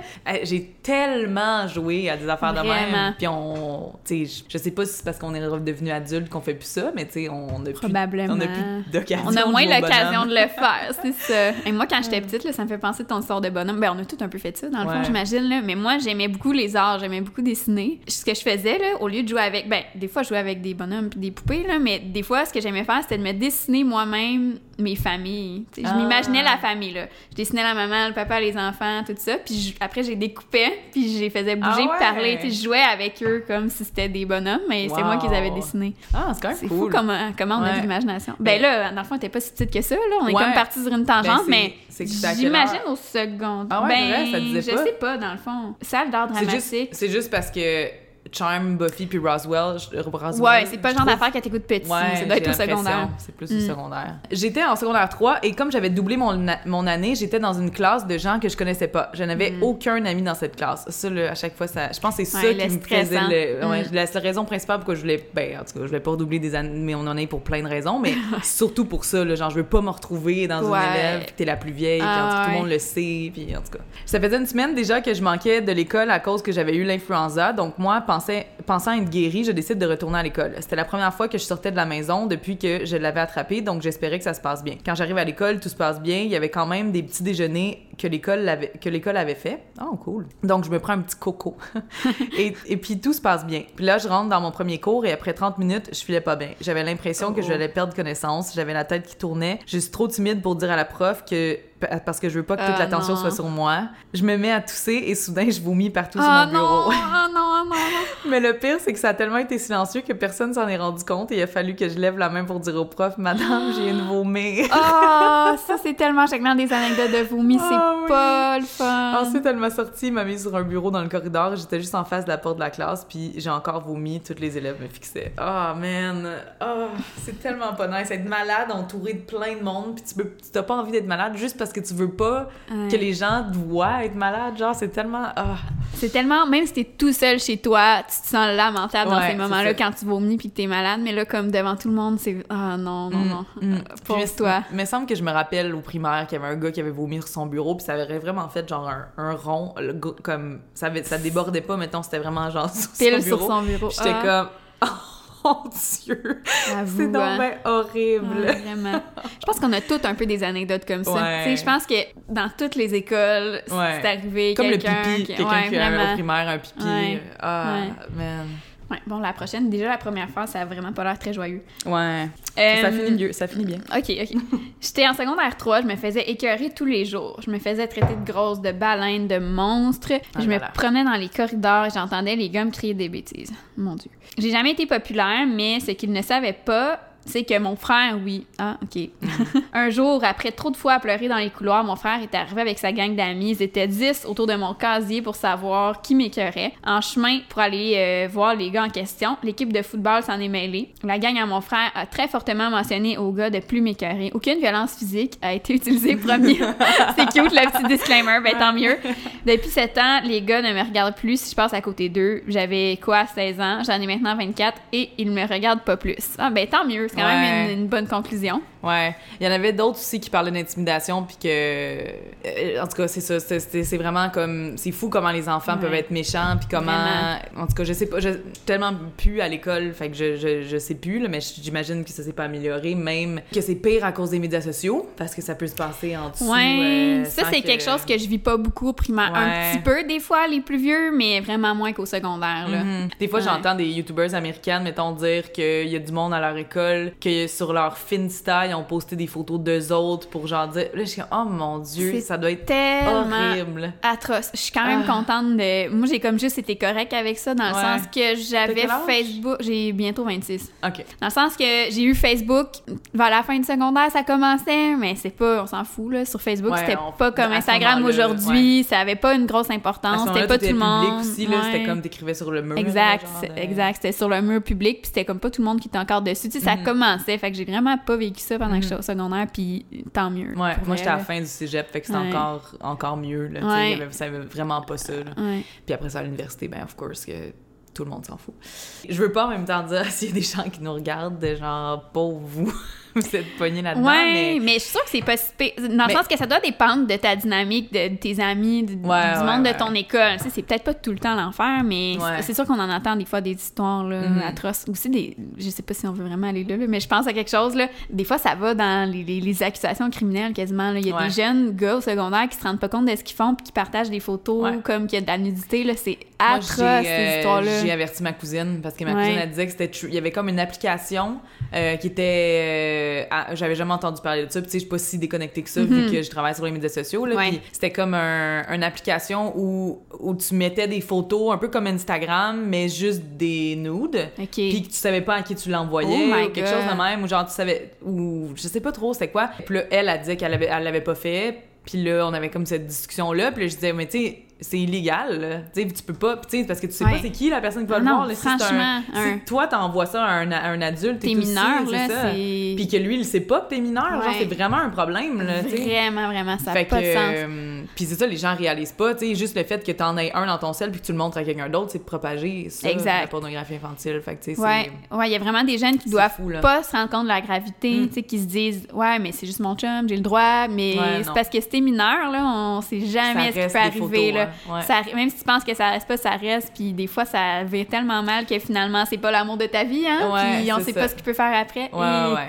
J'ai tellement joué à des affaires de même. Puis on. Tu sais, je sais pas si c'est parce qu'on est redevenu adulte qu'on fait plus ça, mais tu sais, on a plus. Probablement. On a plus d'occasion. On a moins l'occasion de le faire, c'est ça. Et moi, quand j'étais petite, là, ça me fait penser de ton sort de bonhomme. Ben, on a tout un peu fait ça, dans le fond, j'imagine. Là. Mais moi, j'aimais beaucoup les arts, j'aimais beaucoup dessiner. Ce que je faisais, là, au lieu de jouer avec... Ben, des fois, je jouais avec des bonhommes puis des poupées, là, mais des fois, ce que j'aimais faire, c'était de me dessiner moi-même mes familles. Tu sais, Je Ah. m'imaginais la famille, là. Je dessinais la maman, le papa, les enfants, tout ça. Puis je- après, j'ai découpais, puis je les faisais bouger, Ah ouais? parler. Je jouais avec eux comme si c'était des bonhommes, mais c'est moi qui les avais dessinés. Ah, c'est quand même C'est cool. fou comment, comment on a de l'imagination. Ben là, dans le fond, on était pas si petite que ça, là. On est Ouais. comme parti sur une tangente, Ben, mais j'imagine au second. Ah ben, vrai, ça disait je pas? sais pas, dans le fond. Salle d'art C'est juste, dramatique. c'est juste parce que Charm, Buffy puis Roswell, je- Roswell Ouais, c'est pas le genre trouve- d'affaire que t'écoutes petit. Ouais, ça doit être au secondaire. C'est plus au Mm. secondaire. J'étais en secondaire 3 et comme j'avais doublé mon, mon année, j'étais dans une classe de gens que je connaissais pas. Je n'avais Mm. aucun ami dans cette classe. Ça, là, à chaque fois, ça, je pense que c'est Ouais, ça le qui me faisait hein. le. Ouais, Mm. la seule raison principale pourquoi je voulais. Ben, en tout cas, je voulais pas redoubler des années, mais on en est pour plein de raisons, mais surtout pour ça, là, genre, je veux pas me retrouver dans une élève, puis t'es la plus vieille, puis Ah, en tout, cas, tout le monde le sait, puis en tout cas. Ça faisait une semaine déjà que je manquais de l'école à cause que j'avais eu l'influenza, donc moi, pensais, pensant être guérie, je décide de retourner à l'école. C'était la première fois que je sortais de la maison depuis que je l'avais attrapé, donc j'espérais que ça se passe bien. Quand j'arrive à l'école, tout se passe bien. Il y avait quand même des petits déjeuners que l'école avait, que l'école avait fait. Oh, cool. Donc, je me prends un petit coco. et, et puis, tout se passe bien. Puis là, je rentre dans mon premier cours et après 30 minutes, je filais pas bien. J'avais l'impression que Oh. j'allais perdre connaissance. J'avais la tête qui tournait. Je suis trop timide pour dire à la prof que parce que je veux pas que toute Ah, l'attention non. soit sur moi. Je me mets à tousser et soudain je vomis partout Oh sur mon non, bureau. oh non, oh non, non. Mais le pire, c'est que ça a tellement été silencieux que personne s'en est rendu compte et il a fallu que je lève la main pour dire au prof, Madame, j'ai une vomir. Oh, ça c'est tellement chacun des anecdotes de vomi, c'est Ah oui. pas le fun. Ensuite, elle m'a sorti, m'a mis sur un bureau dans le corridor. J'étais juste en face de la porte de la classe, puis j'ai encore vomi. Tous les élèves me fixaient. Oh man, oh, c'est tellement pas nice. Être malade, entouré de plein de monde, puis tu t'as pas envie d'être malade juste parce que tu veux pas Ouais. que les gens te voient être malade. Genre, c'est tellement. ah. C'est tellement, même si t'es tout seul chez toi, tu te sens lamentable dans ces moments-là quand tu vomis puis que t'es malade, mais là, comme devant tout le monde, c'est ah non, non, Mm, non. mm. Euh, Puis, toi. Il me semble que je me rappelle au primaire qu'il y avait un gars qui avait vomi sur son bureau, puis ça avait vraiment fait genre un, un rond, le comme ça, avait- ça débordait pas, mettons, c'était vraiment genre sur son sur bureau. son bureau. J'étais Ah, comme, oh mon dieu, c'est donc hein? ben horrible. Ouais, vraiment. Je pense qu'on a toutes un peu des anecdotes comme ça. Ouais. Tu sais, je pense que dans toutes les écoles, Ouais. c'est arrivé Comme le quelqu'un pipi, qui- quelqu'un qui a au primaire un pipi. Ouais. Ah, Ouais. man. Ouais, bon, la prochaine, déjà la première fois, ça a vraiment pas l'air très joyeux. Ouais. Ça Euh, finit mieux, ça finit bien. OK, OK. J'étais en secondaire 3, je me faisais écœurer tous les jours. Je me faisais traiter de grosse, de baleine, de monstre. Ah je me promenais dans les corridors et j'entendais les gars me crier des bêtises. Mon Dieu. J'ai jamais été populaire, mais ce qu'ils ne savaient pas, c'est que mon frère, oui. Ah, OK. Un jour, après trop de fois à pleurer dans les couloirs, mon frère est arrivé avec sa gang d'amis. Ils étaient 10 autour de mon casier pour savoir qui m'écœurait. En chemin pour aller euh, voir les gars en question, l'équipe de football s'en est mêlée. La gang à mon frère a très fortement mentionné aux gars de plus m'écœurer. Aucune violence physique a été utilisée, promis. C'est cute, le petit disclaimer, ben tant mieux. Depuis 7 ans, les gars ne me regardent plus si je passe à côté d'eux. J'avais quoi, 16 ans? J'en ai maintenant 24 et ils me regardent pas plus. Ah ben tant mieux, c'est quand Ouais. même une, une bonne conclusion. Ouais. Il y en avait d'autres aussi qui parlaient d'intimidation, puis que. euh, en tout cas, c'est ça. c'est- vraiment comme. C'est fou comment les enfants Ouais. peuvent être méchants, puis comment. Vraiment. En tout cas, je sais pas. Je tellement plus à l'école, fait que je, je, je sais plus, là, mais j'imagine que ça s'est pas amélioré, même que c'est pire à cause des médias sociaux, parce que ça peut se passer en dessous. Ouais, euh, ça c'est que- quelque chose que je vis pas beaucoup au primaire. Un petit peu des fois, les plus vieux, mais vraiment moins qu'au secondaire. Là. Mhm. Des fois, Ouais. j'entends des youtubeurs américaines, mettons, dire qu'il y a du monde à leur école, que sur leur Finsta, ils ont posté des photos d'eux autres pour genre dire. Là, je suis comme, oh mon dieu, ça doit être Tellement horrible. atroce. Je suis quand même Ah. contente de. Moi, j'ai comme juste été correcte avec ça dans le Ouais. sens que j'avais? Facebook. J'ai bientôt 26. Ok. Dans le sens que j'ai eu Facebook vers la fin du secondaire, ça commençait, mais c'est pas, on s'en fout là. Sur Facebook, Ouais, c'était on- pas comme Instagram aujourd'hui, ça avait pas une grosse importance, ce c'était pas tout le monde. aussi, là, c'était comme t'écrivais sur le mur. Exact, de- exact. C'était sur le mur public, puis c'était comme pas tout le monde qui était encore dessus. Tu sais, ça Mhm. commençait, fait que j'ai vraiment pas vécu ça pendant que j'étais au secondaire, puis tant mieux. Ouais, moi j'étais à la fin du cégep, fait que c'était Ouais. encore, encore mieux. Là, Ouais. avait- ça avait vraiment pas ça. Puis après ça, à l'université, ben, of course, que tout le monde s'en fout. Je veux pas en même temps dire s'il y a des gens qui nous regardent, de genre, pauvre vous, vous êtes pognés là-dedans. Ouais, mais... mais... je suis sûre que c'est pas si pire. Dans le sens que ça doit dépendre de ta dynamique, de, de tes amis, de- Ouais, du ouais, monde ouais. de ton école. Tu sais, c'est peut-être pas tout le temps l'enfer, mais c'est- sûr qu'on en entend des fois des histoires là, Mhm. atroces. Aussi, des, je sais pas si on veut vraiment aller là, là, mais je pense à quelque chose. Là, des fois, ça va dans les, les- les accusations criminelles quasiment. là. Il y a des jeunes gars au secondaire qui se rendent pas compte de ce qu'ils font puis qui partagent des photos comme qu'il y a de la nudité. C'est atroce, j'ai, euh, ces histoires-là. J'ai averti ma cousine parce que ma cousine elle disait que c'était. Il y avait comme une application euh, qui était. euh, ah, J'avais jamais entendu parler de ça. Puis tu sais, je suis pas si déconnectée que ça vu que je travaille sur les médias sociaux. Là, Mhm. Ouais. Puis c'était comme un, une application où, où tu mettais des photos un peu comme Instagram, mais juste des nudes. OK. Puis que tu savais pas à qui tu l'envoyais Oh ou quelque God. chose de même ou genre tu savais ou je sais pas trop c'était quoi. Puis là elle a dit qu'elle avait elle l'avait pas fait. Puis là on avait comme cette discussion là, puis là, je disais mais tu sais c'est illégal. là. Tu sais tu peux pas, puis tu sais parce que tu sais Ouais. pas c'est qui la personne qui va le Non, voir là, si un- franchement, si un- toi t'envoies ça à un, à un adulte T'es mineur, ça. c'est... Puis que lui il sait pas que t'es mineur, genre c'est vraiment un problème là. Vraiment, vraiment, ça Fait pas que, de sens. euh, puis c'est ça, les gens réalisent pas, tu sais, juste le fait que t'en aies un dans ton sel puis que tu le montres à quelqu'un d'autre, c'est de propager ça, Exact. la pornographie infantile. Fait que, tu sais, Ouais, il y a vraiment des jeunes qui doivent fou, pas se rendre compte de la gravité, Mm. tu sais, qui se disent ouais, mais c'est juste mon chum, j'ai le droit, mais c'est parce que si t'es mineur là, on sait jamais ce qui peut arriver là. Ouais. ça, même si tu penses que ça reste pas, ça reste. Puis des fois, ça vire tellement mal que finalement, c'est pas l'amour de ta vie, hein. Puis on sait ça. pas ce qu'il peut faire après. Ouais, Et- ouais.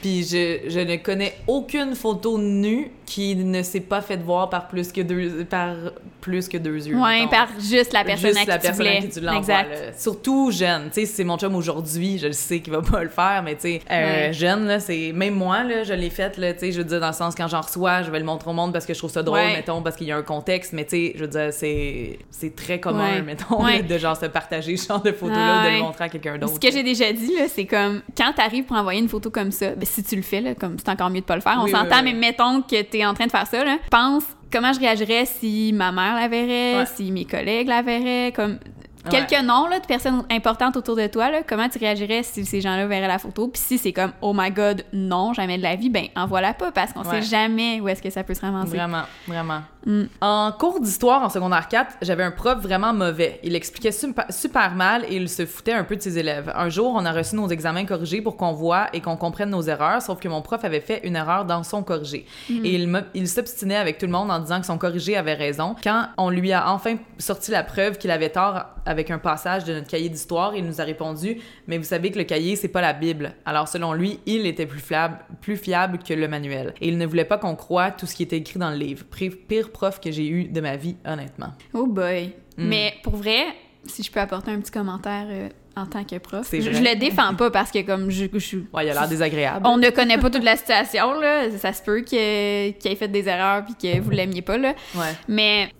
Puis je, je ne connais aucune photo nue qui ne s'est pas faite voir par plus que deux, par plus que deux yeux. Ouais, mettons. par juste la personne Juste à qui la tu personne à voulais. qui tu exact. là. Surtout jeune. Tu sais, si c'est mon chum aujourd'hui, je le sais qu'il va pas le faire, mais tu sais, euh, Ouais. jeune, là, c'est. Même moi, là, je l'ai fait, là, tu sais, je veux dire, dans le sens, quand j'en reçois, je vais le montrer au monde parce que je trouve ça drôle, Ouais. mettons, parce qu'il y a un contexte, mais tu sais, je veux dire, c'est. C'est très commun, Ouais. mettons, là, de genre se partager ce genre de photos-là ou de le montrer à quelqu'un d'autre. Ce que j'ai déjà dit, là, c'est comme quand t'arrives pour envoyer une photo comme ça, ben, si tu le fais, là, comme c'est encore mieux de pas le faire. On Oui, s'entend, oui, oui. mais mettons que t'es en train de faire ça, là, pense comment je réagirais si ma mère la verrait, Ouais. si mes collègues la verraient, comme Ouais. quelques noms là, de personnes importantes autour de toi, là, comment tu réagirais si ces gens-là verraient la photo? Puis si c'est comme oh my god, non, jamais de la vie, ben envoie-la pas parce qu'on Ouais. sait jamais où est-ce que ça peut se ramasser. Vraiment, vraiment. Mm. En cours d'histoire en secondaire 4, j'avais un prof vraiment mauvais. Il expliquait super, super mal et il se foutait un peu de ses élèves. Un jour, on a reçu nos examens corrigés pour qu'on voit et qu'on comprenne nos erreurs, sauf que mon prof avait fait une erreur dans son corrigé. Et il, il s'obstinait avec tout le monde en disant que son corrigé avait raison. Quand on lui a enfin sorti la preuve qu'il avait tort avec un passage de notre cahier d'histoire, il nous a répondu "Mais vous savez que le cahier c'est pas la Bible." Alors selon lui, il était plus fiable, plus fiable que le manuel. Et il ne voulait pas qu'on croie tout ce qui était écrit dans le livre. Pire prof que j'ai eu de ma vie, honnêtement. Oh boy. Mm. Mais pour vrai, si je peux apporter un petit commentaire euh, en tant que prof, je, je le défends pas parce que comme je, je Ouais, il a l'air désagréable. on ne connaît pas toute la situation là, ça se peut qu'il ait fait des erreurs puis que vous l'aimiez pas là, Ouais. mais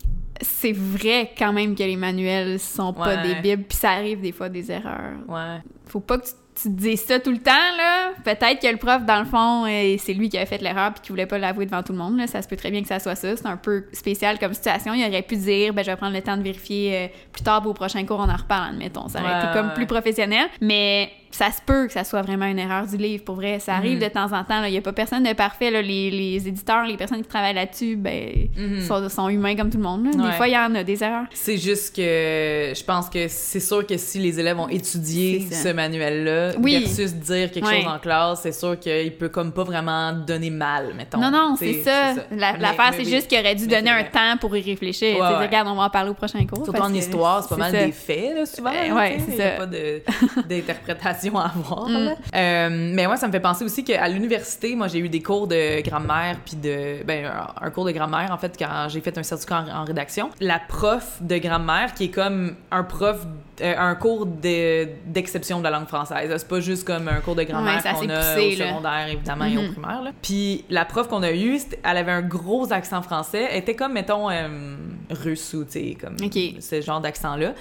c'est vrai quand même que les manuels sont pas des bibles puis ça arrive des fois des erreurs. Ouais. Faut pas que tu, tu te dises ça tout le temps là. Peut-être que le prof dans le fond c'est lui qui a fait l'erreur puis qui voulait pas l'avouer devant tout le monde là. Ça se peut très bien que ça soit ça. C'est un peu spécial comme situation. Il aurait pu dire ben je vais prendre le temps de vérifier euh, plus tard pour au prochain cours on en reparle admettons. Ça aurait Ouais, été comme plus professionnel. Mais ça se peut que ça soit vraiment une erreur du livre pour vrai. Ça arrive Mhm. de temps en temps. Il y a pas personne de parfait là. Les, les éditeurs, les personnes qui travaillent là-dessus, ben Mhm. sont, sont humains comme tout le monde. là. Des Ouais. fois il y en a des erreurs. C'est juste que je pense que c'est sûr que si les élèves ont étudié ça. ce manuel-là Oui. versus dire quelque Ouais. chose en classe, c'est sûr qu'il peut comme pas vraiment donner mal, mettons. Non, non, c'est ça. La- Mais- L'affaire, mais c'est oui. juste qu'il aurait dû Mais donner un temps pour y réfléchir. Ouais, ouais. Regarde, on va en parler au prochain cours. Surtout en histoire, c'est pas mal ça. des faits, là, souvent. Euh, ouais, c'est ça. pas de- à avoir. Mm. Euh, mais moi, ça me fait penser aussi qu'à l'université, moi, j'ai eu des cours de grammaire, puis de. Ben, un, cours de grammaire, en fait, quand j'ai fait un certificat en, en rédaction. La prof de grammaire, qui est comme un prof, euh, un cours de- d'exception de la langue française. C'est pas juste comme un cours de grammaire Ouais, qu'on a poussé, au là. secondaire, évidemment, et au Mhm. primaire. là. Puis la prof qu'on a eue, elle avait un gros accent français. Elle était comme, mettons, euh, russe ou, tu sais, comme ce genre d'accent-là.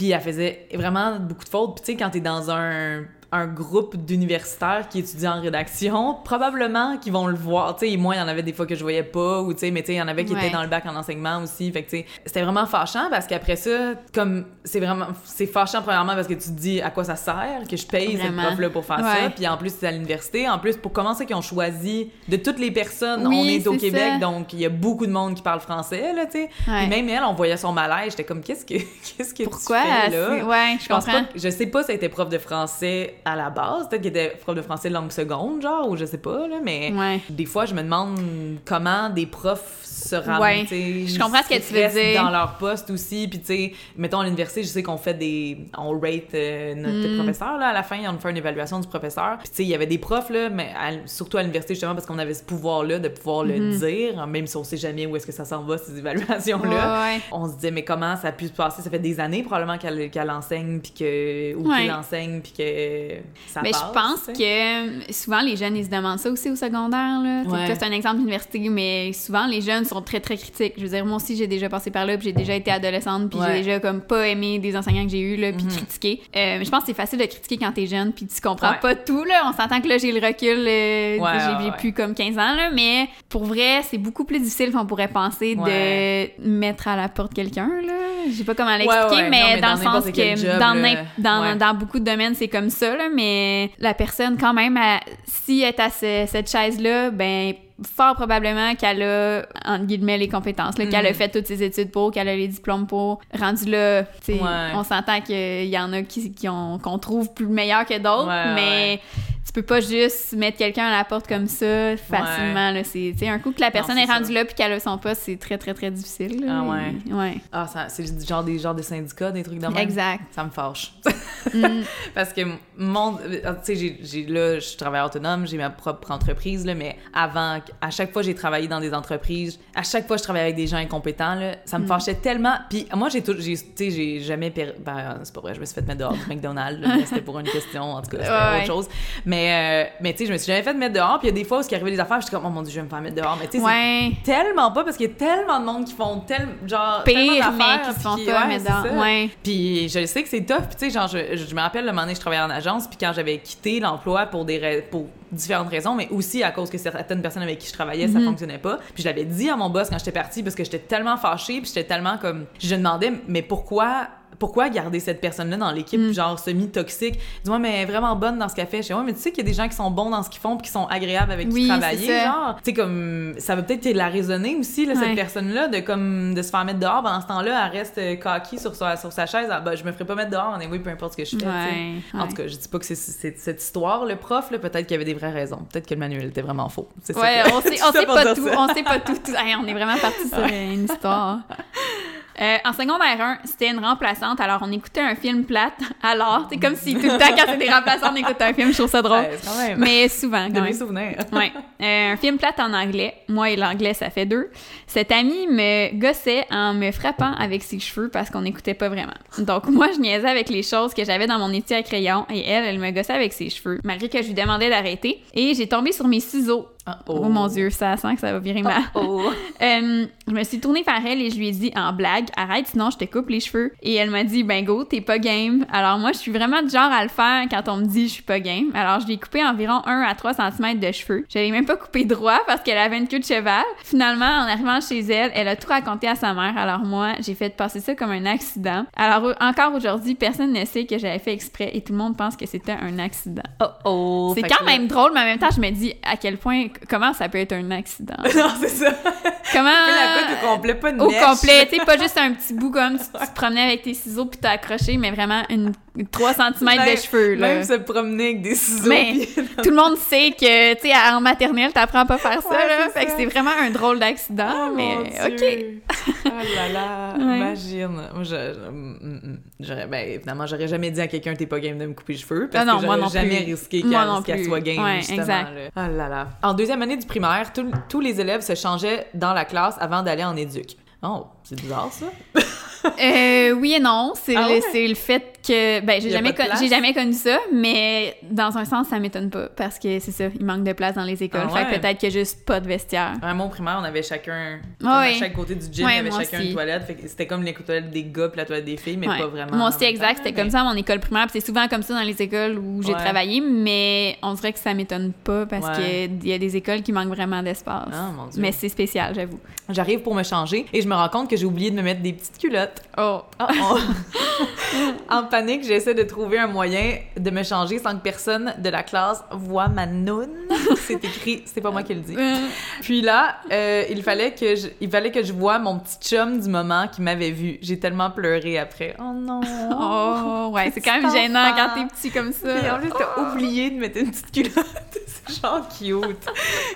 Puis elle faisait vraiment beaucoup de fautes. Puis tu sais, quand t'es dans un, un groupe d'universitaires qui étudient en rédaction, probablement qu'ils vont le voir. Tu sais, moi, il y en avait des fois que je voyais pas, ou tu sais, mais tu sais, il y en avait qui Ouais. étaient dans le bac en enseignement aussi. Fait que tu sais, c'était vraiment fâchant parce qu'après ça, comme, c'est vraiment, c'est fâchant premièrement parce que tu te dis à quoi ça sert, que je paye cette Vraiment. prof-là pour faire Ouais. ça. Puis en plus, c'est à l'université. En plus, pour comment c'est qu'ils ont choisi de toutes les personnes, Oui, on est au Québec, ça. donc il y a beaucoup de monde qui parle français, là, tu sais. Ouais. Même elle, on voyait son malaise. J'étais comme, qu'est-ce que, qu'est-ce que Pourquoi? tu fais là? Ouais, je Je pense comprends. pas, je sais pas si elle était prof de français à la base. Peut-être qu'elle était prof de français de langue seconde, genre, ou je sais pas, là, mais Ouais. des fois, je me demande comment des profs se Ouais. sais, Je comprends ce que tu veux dire. dans leur poste aussi, puis tu sais, mettons à l'université, je sais qu'on fait des, on rate euh, notre Mm. professeur, là, à la fin, on fait une évaluation du professeur, puis tu sais, il y avait des profs, là, mais à- surtout à l'université, justement, parce qu'on avait ce pouvoir-là de pouvoir le Mhm. dire, même si on sait jamais où est-ce que ça s'en va, ces évaluations-là. Ouais, ouais. On se disait, mais comment ça a pu se passer? Ça fait des années, probablement, qu'elle enseigne, puis que, ou qu'il enseigne, puis que ça Mais je pense que souvent les jeunes ils se demandent ça aussi au secondaire là. C'est un exemple d'université mais souvent les jeunes sont très très critiques. Je veux dire moi aussi j'ai déjà passé par là puis j'ai déjà été adolescente puis Ouais. j'ai déjà comme pas aimé des enseignants que j'ai eu là puis Mhm. critiquer. Euh, mais je pense que c'est facile de critiquer quand t'es jeune puis tu comprends Ouais. pas tout là. On s'entend que là j'ai le recul euh, Ouais, j'ai plus comme 15 ans là mais pour vrai c'est beaucoup plus difficile qu'on pourrait penser de mettre à la porte quelqu'un là. Je sais pas comment l'expliquer mais, dans, dans le sens que job, dans, dans, dans beaucoup de domaines, c'est comme ça, là, mais la personne, quand même, elle- si elle est à ce- cette chaise-là, ben fort probablement qu'elle a, entre guillemets, les compétences, là, qu'elle a Mhm. fait toutes ses études pour, qu'elle a les diplômes pour. Rendu là, tu sais, Ouais. on s'entend qu'il y en a qui, qui ont, qu'on trouve plus meilleurs que d'autres, Ouais, mais tu peux pas juste mettre quelqu'un à la porte comme ça facilement. Là. C'est, un coup que la personne est rendue ça. là puis qu'elle a son poste, c'est très, très, très difficile. là. Ah ouais. Ouais. Ah, c'est genre des genres de syndicats, des trucs même? Exact. Ça me fâche. Mm. Parce que mon. Tu sais, j'ai- là, je suis travailleur autonome, j'ai ma propre entreprise, là, mais avant, à chaque fois, j'ai travaillé dans des entreprises. À chaque fois, je travaillais avec des gens incompétents, là. Ça Mm. me fâchait tellement. Puis moi, j'ai tout. j'ai- Tu sais, j'ai jamais. per- Ben, c'est pas vrai, je me suis fait mettre dehors du McDonald's, c'était pour une question, en tout cas, c'était Ouais. autre chose. Mais, euh, mais tu sais, je me suis jamais fait mettre dehors, puis il y a des fois où il arrivait des affaires, je suis comme, oh mon dieu, je vais me faire mettre dehors. Mais tu sais, c'est tellement pas parce qu'il y a tellement de monde qui font tel genre Pire, tellement mais qui se font qui- pas, ça. ouais. Puis je sais que c'est tough, puis tu sais genre je, je me rappelle le moment donné je travaillais en agence puis quand j'avais quitté l'emploi pour des pour différentes raisons mais aussi à cause que certaines personnes avec qui je travaillais Mhm. ça fonctionnait pas. Puis je l'avais dit à mon boss quand j'étais partie parce que j'étais tellement fâchée, puis j'étais tellement comme je demandais mais pourquoi pourquoi garder cette personne-là dans l'équipe, Mm. genre semi-toxique? Dis-moi, mais elle est vraiment bonne dans ce qu'elle fait. Je dis, ouais, mais tu sais qu'il y a des gens qui sont bons dans ce qu'ils font puis qui sont agréables avec Oui, qui travailler, ça. genre. Tu sais, comme, ça va peut-être la raisonner aussi, là, Ouais. cette personne-là, de comme, de se faire mettre dehors. Pendant ce temps-là, elle reste euh, coquille sur sa, sur sa chaise. Ah, ben, je me ferai pas mettre dehors, oui, peu importe ce que je fais. Ouais. En tout cas, je dis pas que c'est cette histoire, le prof, peut-être qu'il y avait des vraies raisons. Peut-être que le manuel était vraiment faux. C'est ça Ouais, que- on sait, on ça sait pas tout. ça. On sait pas tout. tout. Hey, on est vraiment parti sur une histoire. Euh, en secondaire 1, c'était une remplaçante, alors on écoutait un film plate. Alors, c'est comme si tout le temps, quand c'est des on écoutait un film, je trouve ça drôle. Ouais, quand même. Mais souvent, de quand mes même. souvenirs. Ouais. Euh, un film plate en anglais. Moi et l'anglais, ça fait deux. Cet ami me gossait en me frappant avec ses cheveux parce qu'on n'écoutait pas vraiment. Donc, moi, je niaisais avec les choses que j'avais dans mon étui à crayon et elle, elle me gossait avec ses cheveux, malgré que je lui demandais d'arrêter. Et j'ai tombé sur mes ciseaux. Ah, Oh. mon Dieu, ça sent que ça va virer mal. Oh. Euh, je me suis tournée vers elle et je lui ai dit en blague, arrête, sinon je te coupe les cheveux. Et elle m'a dit, ben go, t'es pas game. Alors moi, je suis vraiment du genre à le faire quand on me dit je suis pas game. Alors je lui ai coupé environ 1 à 3 cm de cheveux. Je l'ai même pas coupé droit parce qu'elle avait une queue de cheval. Finalement, en arrivant chez elle, elle a tout raconté à sa mère. Alors moi, j'ai fait passer ça comme un accident. Alors encore aujourd'hui, personne ne sait que j'avais fait exprès et tout le monde pense que c'était un accident. Oh, oh. C'est quand même drôle, mais en même temps, je me dis à quel point, comment ça peut être un accident? non, c'est ça. Comment. La coupe au complet, pas de Au mèche. complet, tu sais, pas juste un petit bout comme tu, tu te promenais avec tes ciseaux puis t'as accroché, mais vraiment une, 3 cm Même- de cheveux, là. Même se promener avec des ciseaux. Mais tout le monde sait que, tu sais, en maternelle, t'apprends pas à faire ça, Ouais, là. c'est Fait que c'est vraiment un drôle d'accident, Oh, mais OK. Oh là là, Ouais. imagine. Je- mm, mm, j'aurais, ben, évidemment, j'aurais jamais dit à quelqu'un t'es pas game de me couper les cheveux parce Ah non, que j'aurais jamais plus. risqué qu'elle, soit game Ouais, justement. exact. là. Oh là là. En deuxième année du primaire, tous- tous les élèves se changeaient dans la classe avant d'aller en éduc. Oh, c'est bizarre ça. Euh, oui et non, c'est Ah ouais? c'est le fait que ben j'ai jamais con- jamais connu ça, mais dans un sens ça m'étonne pas parce que c'est ça, il manque de place dans les écoles, Ah fait que ouais? peut-être qu'il y a juste pas de vestiaire. À mon primaire, on avait chacun, Ah à chaque côté du gym, y avait chacun aussi. une toilette. Fait que c'était comme les toilettes des gars puis la toilette des filles, mais pas vraiment. Moi aussi, exact. C'était mais- comme ça à mon école primaire. puis C'est souvent comme ça dans les écoles où j'ai travaillé, mais on dirait que ça m'étonne pas parce qu'il y a des écoles qui manquent vraiment d'espace. Ah, mon Dieu. mais c'est spécial, j'avoue. J'arrive pour me changer et je me rends compte que j'ai oublié de me mettre des petites culottes. Oh. Ah, oh. en panique, j'essaie de trouver un moyen de me changer sans que personne de la classe voit ma noune. C'est écrit, c'est pas moi qui le dis. Puis là, euh, il fallait que je, il fallait que je voie mon petit chum du moment qui m'avait vu. J'ai tellement pleuré après. Oh non. Oh, ouais, c'est quand même gênant enfant. quand t'es petit comme ça. Et en plus, t'as oublié de mettre une petite culotte. c'est genre cute.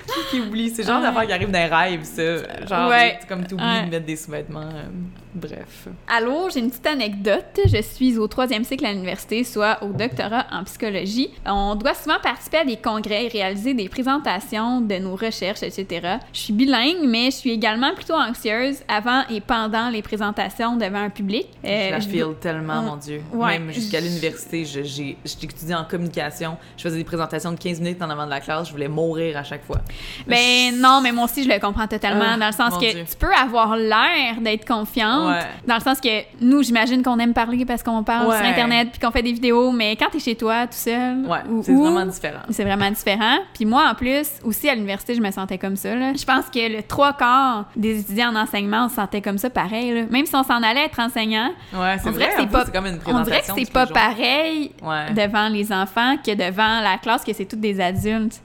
qui qui oublie? C'est le genre Ouais. d'affaire qui arrive dans les rêves, ça. Genre, Ouais. tu- comme t'oublies Ouais. de mettre des sous-vêtements. euh, bref. Allô, j'ai une petite anecdote. Je suis au troisième cycle à l'université, soit au doctorat en psychologie. On doit souvent participer à des congrès et réaliser des présentations de nos recherches, etc. Je suis bilingue, mais je suis également plutôt anxieuse avant et pendant les présentations devant un public. Euh, je la file tellement, mon Dieu. Ouais. Même jusqu'à l'université, j'ai étudié en communication. Je faisais des présentations de 15 minutes en avant de la classe. Je voulais mourir à chaque fois. Ben non, mais moi aussi je le comprends totalement Ah, dans le sens que Dieu. tu peux avoir l'air d'être confiante Ouais. dans le sens que nous j'imagine qu'on aime parler parce qu'on parle Ouais. sur internet puis qu'on fait des vidéos mais quand t'es chez toi tout seul Ouais, c'est vraiment différent. c'est vraiment différent. Puis moi, en plus, aussi à l'université, je me sentais comme ça. Là. Je pense que le trois quarts des étudiants en enseignement se sentaient comme ça pareil. là. Même si on s'en allait être enseignant, Ouais, c'est on dirait vrai. que c'est pas- comme une on dirait que c'est pas pareil devant les enfants que devant la classe, que c'est toutes des adultes.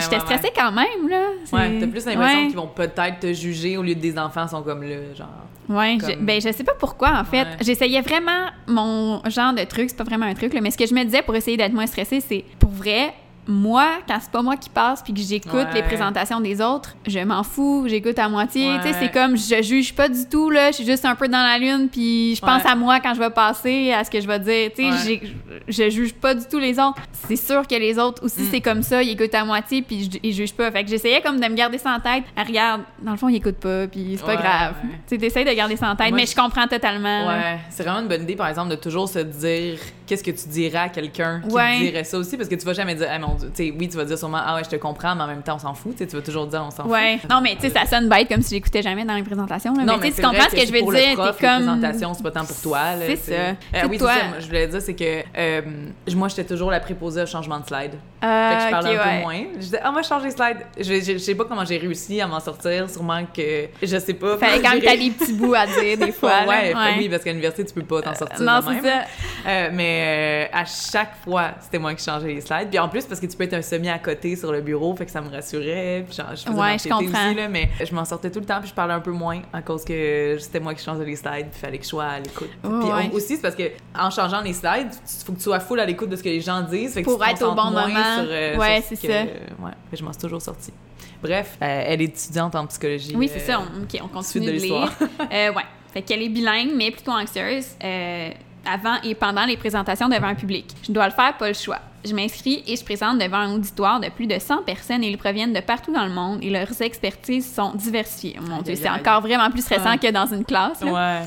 J'étais stressée quand même. Là. Ouais, t'as plus l'impression qu'ils vont peut-être te juger au lieu de des enfants sont comme là, genre. Ouais, Comme- je, ben je sais pas pourquoi en fait. Ouais. J'essayais vraiment mon genre de truc, c'est pas vraiment un truc, là, mais ce que je me disais pour essayer d'être moins stressée, c'est pour vrai, moi, quand c'est pas moi qui passe puis que j'écoute Ouais. les présentations des autres, je m'en fous, j'écoute à moitié. Tu sais, c'est comme je juge pas du tout là, je suis juste un peu dans la lune puis je pense Ouais. à moi quand je vais passer, à ce que je vais dire. Tu sais, je juge pas du tout les autres. C'est sûr que les autres aussi Mm. c'est comme ça, ils écoutent à moitié puis ils jugent pas. Fait que j'essayais comme de me garder ça en tête. Ah, regarde, dans le fond ils écoutent pas puis c'est pas grave. Tu t'essayes de garder ça en tête, Moi, mais je- comprends totalement. Ouais, c'est vraiment une bonne idée, par exemple, de toujours se dire qu'est-ce que tu dirais à quelqu'un qui te dirait ça aussi, parce que tu vas jamais dire, ah mon Dieu, sais, oui, tu vas dire sûrement, ah ouais, je te comprends, mais en même temps, on s'en fout, tu sais, tu vas toujours dire, on s'en Ouais. fout. Non, mais tu sais, ça sonne bête comme si j'écoutais jamais dans les présentations. Là. Non, mais tu sais, c'est tu comprends ce que je veux dire. Prof, T'es les comme. présentations, c'est pas tant pour toi. là, C'est ça. Euh, C'est oui, toi. c'est ça. Je voulais dire, c'est que euh, moi, j'étais toujours la préposée au changement de slide. Ah, Fait que je parlais un ouais. peu moins. Je disais, ah, moi, je change les slides. Je, je, je sais pas comment j'ai réussi à m'en sortir. Sûrement que. Je sais pas. Fallait quand que t'as des petits bouts à dire des fois. ouais, oui, parce qu'à l'université, tu peux pas t'en sortir. non, c'est ça. Euh, mais euh, à chaque fois, c'était moi qui changeais les slides. Puis en plus, parce que tu peux être un semi à côté sur le bureau, fait que ça me rassurait. Puis genre, je faisais Ouais, je comprends. aussi, là, mais je m'en sortais tout le temps, puis je parlais un peu moins à cause que c'était moi qui changeais les slides, puis fallait que je sois à l'écoute. Ouais, puis on- ouais. aussi, c'est parce que en changeant les slides, il faut que tu sois full à l'écoute de ce que les gens disent. Fait que Pour tu être au bon moment. Sur, euh, Ouais, ce c'est que- ça. Ouais, Fait que je m'en suis toujours sortie. Bref, euh, elle est étudiante en psychologie. Oui, c'est euh, ça. On, ok, on continue de lire. Euh, ouais. Fait qu'elle est bilingue, mais plutôt anxieuse. euh, avant et pendant les présentations devant un public. Je dois le faire, pas le choix. Je m'inscris et je présente devant un auditoire de plus de 100 personnes et ils proviennent de partout dans le monde et leurs expertises sont diversifiées. Oh mon Dieu, c'est encore vraiment plus stressant Ah. que dans une classe. là. Ouais.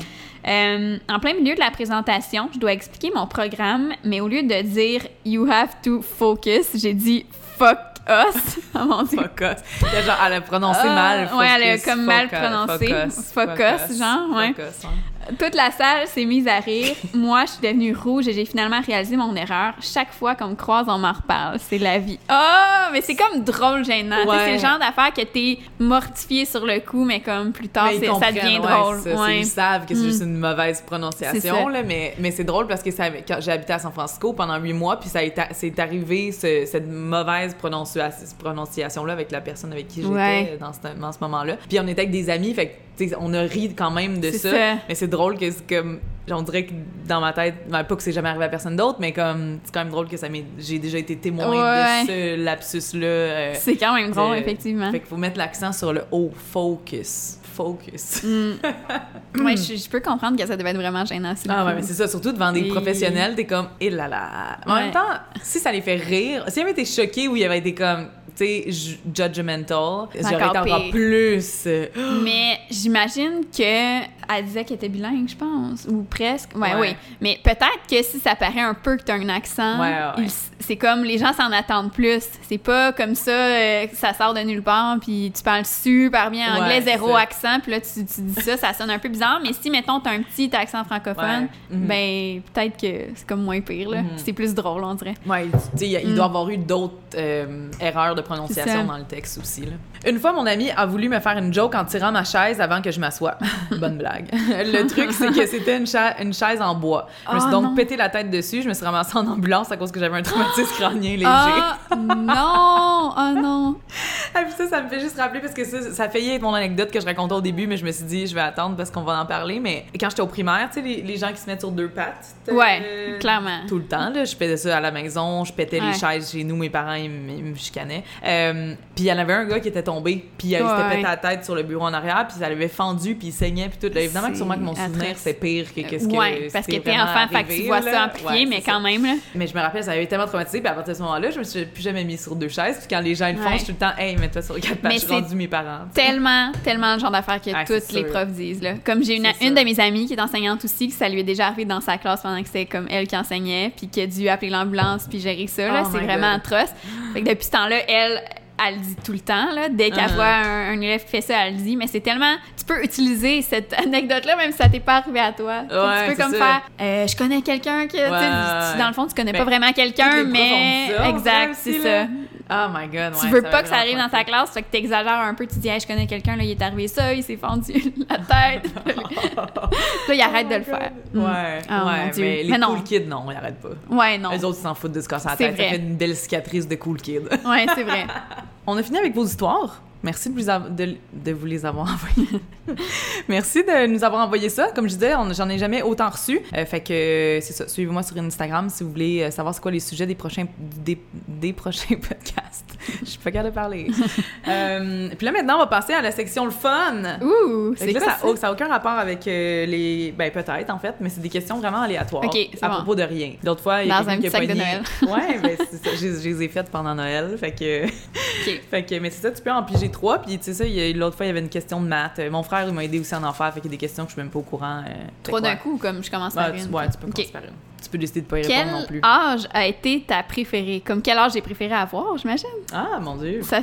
Euh, en plein milieu de la présentation, je dois expliquer mon programme, mais au lieu de dire You have to focus, j'ai dit Fuck us. Oh mon dieu. Focus. Elle, genre, elle a prononcé Ah, mal. ouais, elle a focus, comme mal focus, prononcé. Focus, Focus, genre, ouais. Focus, ouais. Toute la salle s'est mise à rire. Moi, je suis devenue rouge et j'ai finalement réalisé mon erreur. Chaque fois qu'on me croise, on m'en reparle. C'est la vie. Ah, mais c'est comme drôle gênant. Ouais. C'est le genre d'affaire que t'es mortifié sur le coup, mais comme plus tard, Mais ça devient drôle. Ouais. Ils savent que c'est Mm. juste une mauvaise prononciation, là, mais, mais c'est drôle parce que ça, quand j'ai habité à San Francisco pendant huit mois, puis ça c'est arrivé ce- cette mauvaise prononcia- prononciation-là avec la personne avec qui j'étais dans ce, moment-là. Puis on était avec des amis, fait que, on a ri quand même de ça, ça. mais c'est drôle que c'est comme... On dirait que dans ma tête, ben, pas que c'est jamais arrivé à personne d'autre, mais comme c'est quand même drôle que ça j'ai déjà été témoin Ouais. de ce lapsus-là. euh, C'est quand même drôle, de- effectivement. Fait qu'il faut mettre l'accent sur le haut, focus, focus. Mm. ouais, je, je peux comprendre que ça devait être vraiment gênant. Ah ouais, mais c'est ça, surtout devant des Et- professionnels, t'es comme, eh là là. En Ouais. même temps, si ça les fait rire, si avait été choqué ou il avait été comme, tu sais, ju- judgmental, j'aurais été encore pire. plus. euh, Mais j'imagine que elle disait qu'elle était bilingue, je pense, ou presque. Ouais, Ouais. oui. Mais peut-être que si ça paraît un peu que t'as un accent, Ouais, c'est comme les gens s'en attendent plus. C'est pas comme ça euh, ça sort de nulle part, puis tu parles super bien anglais, zéro ça. accent, puis là tu, tu dis ça, ça sonne un peu bizarre. Mais si mettons t'as un petit accent francophone. Mhm. ben peut-être que c'est comme moins pire là. Mhm. C'est plus drôle, on dirait. Ouais, tu sais, il, Mm. doit avoir eu d'autres euh, erreurs de prononciation dans le texte aussi. Là. Une fois, mon ami a voulu me faire une joke en tirant ma chaise avant que je m'assoie. Bonne blague. le truc, c'est que c'était une, cha- une chaise en bois. Je me suis Ah, donc non. pété la tête dessus. Je me suis ramassée en ambulance à cause que j'avais un traumatisme crânien léger. Ah non! Oh non! Ah, puis ça, ça me fait juste rappeler parce que ça, ça a failli être mon anecdote que je racontais au début, mais je me suis dit, je vais attendre parce qu'on va en parler. Mais quand j'étais au primaire, tu sais, les, les gens qui se mettent sur deux pattes. euh, Ouais, clairement. Tout le temps, là. Je faisais ça à la maison, je pétais Ouais. les chaises chez nous, mes parents, ils, me- ils me chicanaient. Euh, puis il y en avait un gars qui était tombé, puis il s'était pété la tête sur le bureau en arrière, puis ça l'avait fendu, puis il saignait, puis tout. Là, évidemment que sûrement que mon souvenir, c'est pire que qu'est-ce que ouais, parce que t'es enfant, fait que tu vois là. ça amplifié, Ouais, mais ça. quand même, là. Mais je me rappelle, ça avait tellement traumatisé, puis à partir de ce moment-là, je me suis plus jamais mise sur deux chaises. Puis quand les gens le font, je suis tout le temps, hey, mets-toi sur quatre pattes, je suis c'est rendue mes parents. Tellement, tellement le genre d'affaires que Ah, toutes les profs disent. Là. Comme j'ai une, de mes amies qui est enseignante aussi, que ça lui est déjà arrivé dans sa classe pendant que c'était comme elle qui enseignait, puis qui a dû appeler l'ambulance puis gérer ça. Oh c'est vraiment God. atroce. Fait que depuis ce temps-là, elle, elle le dit tout le temps. Là. Dès qu'elle Uh-huh. voit un, un élève qui fait ça, elle le dit. Mais c'est tellement... Tu peux utiliser cette anecdote-là, même si ça t'est pas arrivé à toi. Tu sais, Ouais, tu peux comme ça. faire... euh, je connais quelqu'un que... Ouais, tu- Dans le fond, tu connais Ben, pas vraiment Toutes quelqu'un, mais... exact, c'est ça. Oh my god, Tu ouais, veux ça pas que ça arrive dans ta classe, fait que t'exagères un peu, tu dis hey, je connais quelqu'un, là, il est arrivé ça, il s'est fendu la tête. là, il arrête de le faire. Mm. Ouais, Oh, mon ouais, mais les Mais non. cool kids, non, ils arrêtent pas. Ouais, non. Les autres, ils s'en foutent de se casser la tête. Ça vrai. fait une belle cicatrice de cool kid. Ouais, c'est vrai. On a fini avec vos histoires. Merci de vous, av- de, de vous les avoir envoyés. Merci de nous avoir envoyé ça. Comme je disais, on- j'en ai jamais autant reçu. Euh, fait que c'est ça. Suivez-moi sur Instagram si vous voulez euh, savoir c'est quoi les sujets des prochains, des, des prochains podcasts. Je suis pas capable de parler. Euh, puis là, maintenant, on va passer à la section le fun. Ouh, c'est quoi ça, ça? ça a aucun rapport avec euh, les. Ben, peut-être, en fait, mais c'est des questions vraiment aléatoires. Ok, c'est à bon. propos de rien. L'autre fois, il y a Dans quelqu'un un qui a petit sac de pogné- Ouais, ben, c'est ça. Je, je les ai faites pendant Noël. Fait que. Fait que, mais c'est ça, tu peux en piger trois. Puis, tu sais, ça, l'autre fois, il y avait une question de maths. Euh, Mon frère, il m'a aidé aussi à en faire. Fait qu'il y a des questions que je suis même pas au courant. euh, Trois d'un coup, comme je commence par Ouais, une. tu, ouais, tu peux Ok. commencer par une. Tu peux décider de pas y répondre non Quel plus. âge a été ta préférée? Comme quel âge j'ai préféré avoir, j'imagine? Ah, mon Dieu. Ça,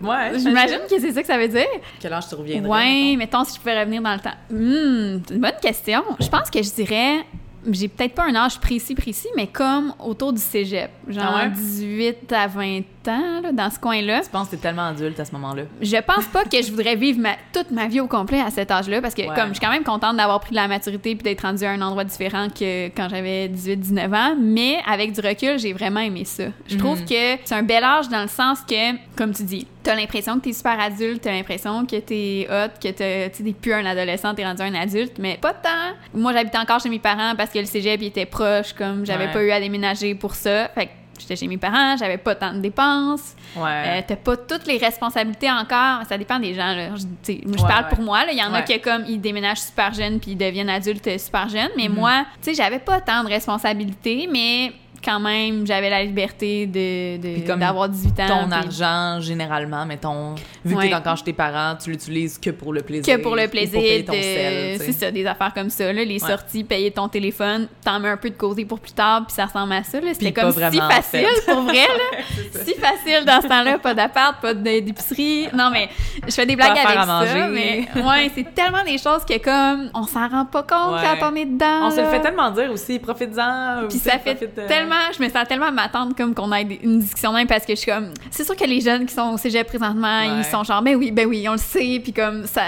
Ouais, j'imagine que c'est ça que ça veut dire. Quel âge tu reviendrais? Ouais, mettons si je pouvais revenir dans le temps. Hmm, c'est une bonne question. Je pense que je dirais, j'ai peut-être pas un âge précis, précis, mais comme autour du cégep. Genre Ah ouais? 18 à 20 ans, là, dans ce coin-là. Tu penses que t'es tellement adulte à ce moment-là? Je pense pas que je voudrais vivre ma- toute ma vie au complet à cet âge-là, parce que Ouais. comme je suis quand même contente d'avoir pris de la maturité puis d'être rendue à un endroit différent que quand j'avais 18-19 ans, mais avec du recul, j'ai vraiment aimé ça. Je trouve Mhm. que c'est un bel âge dans le sens que, comme tu dis, t'as l'impression que t'es super adulte, t'as l'impression que t'es hot, que t'es plus un adolescent, t'es rendu un adulte, mais pas tant. Moi, j'habitais encore chez mes parents parce que le cégep il était proche, comme j'avais Ouais. pas eu à déménager pour ça. Fait que j'étais chez mes parents, j'avais pas tant de dépenses. Euh, Ouais. t'as pas toutes les responsabilités encore. Ça dépend des gens. Là. Je, Ouais, parle ouais. pour moi. là. Il y en a qui, comme, ils déménagent super jeunes puis ils deviennent adultes euh, super jeunes. Mais Mhm. moi, tu sais, j'avais pas tant de responsabilités, mais quand même, j'avais la liberté de, d'avoir 18 ans. ton puis argent, généralement, mettons, vu que t'es encore chez tes parents, tu l'utilises que pour le plaisir. Que pour le plaisir, payer ton c'est ça, des affaires comme ça, là, les sorties, payer ton téléphone, t'en mets un peu de côté pour plus tard, puis ça ressemble à ça. C'était comme si en facile, fait. pour vrai, là. Ça. si facile dans ce temps-là, pas d'appart, pas d'épicerie. Non, mais je fais des blagues Pas avec à ça, manger. mais ouais, c'est tellement des choses que comme on s'en rend pas compte Ouais. quand on est dedans. On se le fait tellement dire aussi, profites-en. Puis ça fait euh, tellement, je me sens tellement à m'attendre comme qu'on ait une discussion même parce que je suis comme, c'est sûr que les jeunes qui sont au cégep présentement, Ouais. ils sont genre, ben oui, ben oui, on le sait, puis comme ça,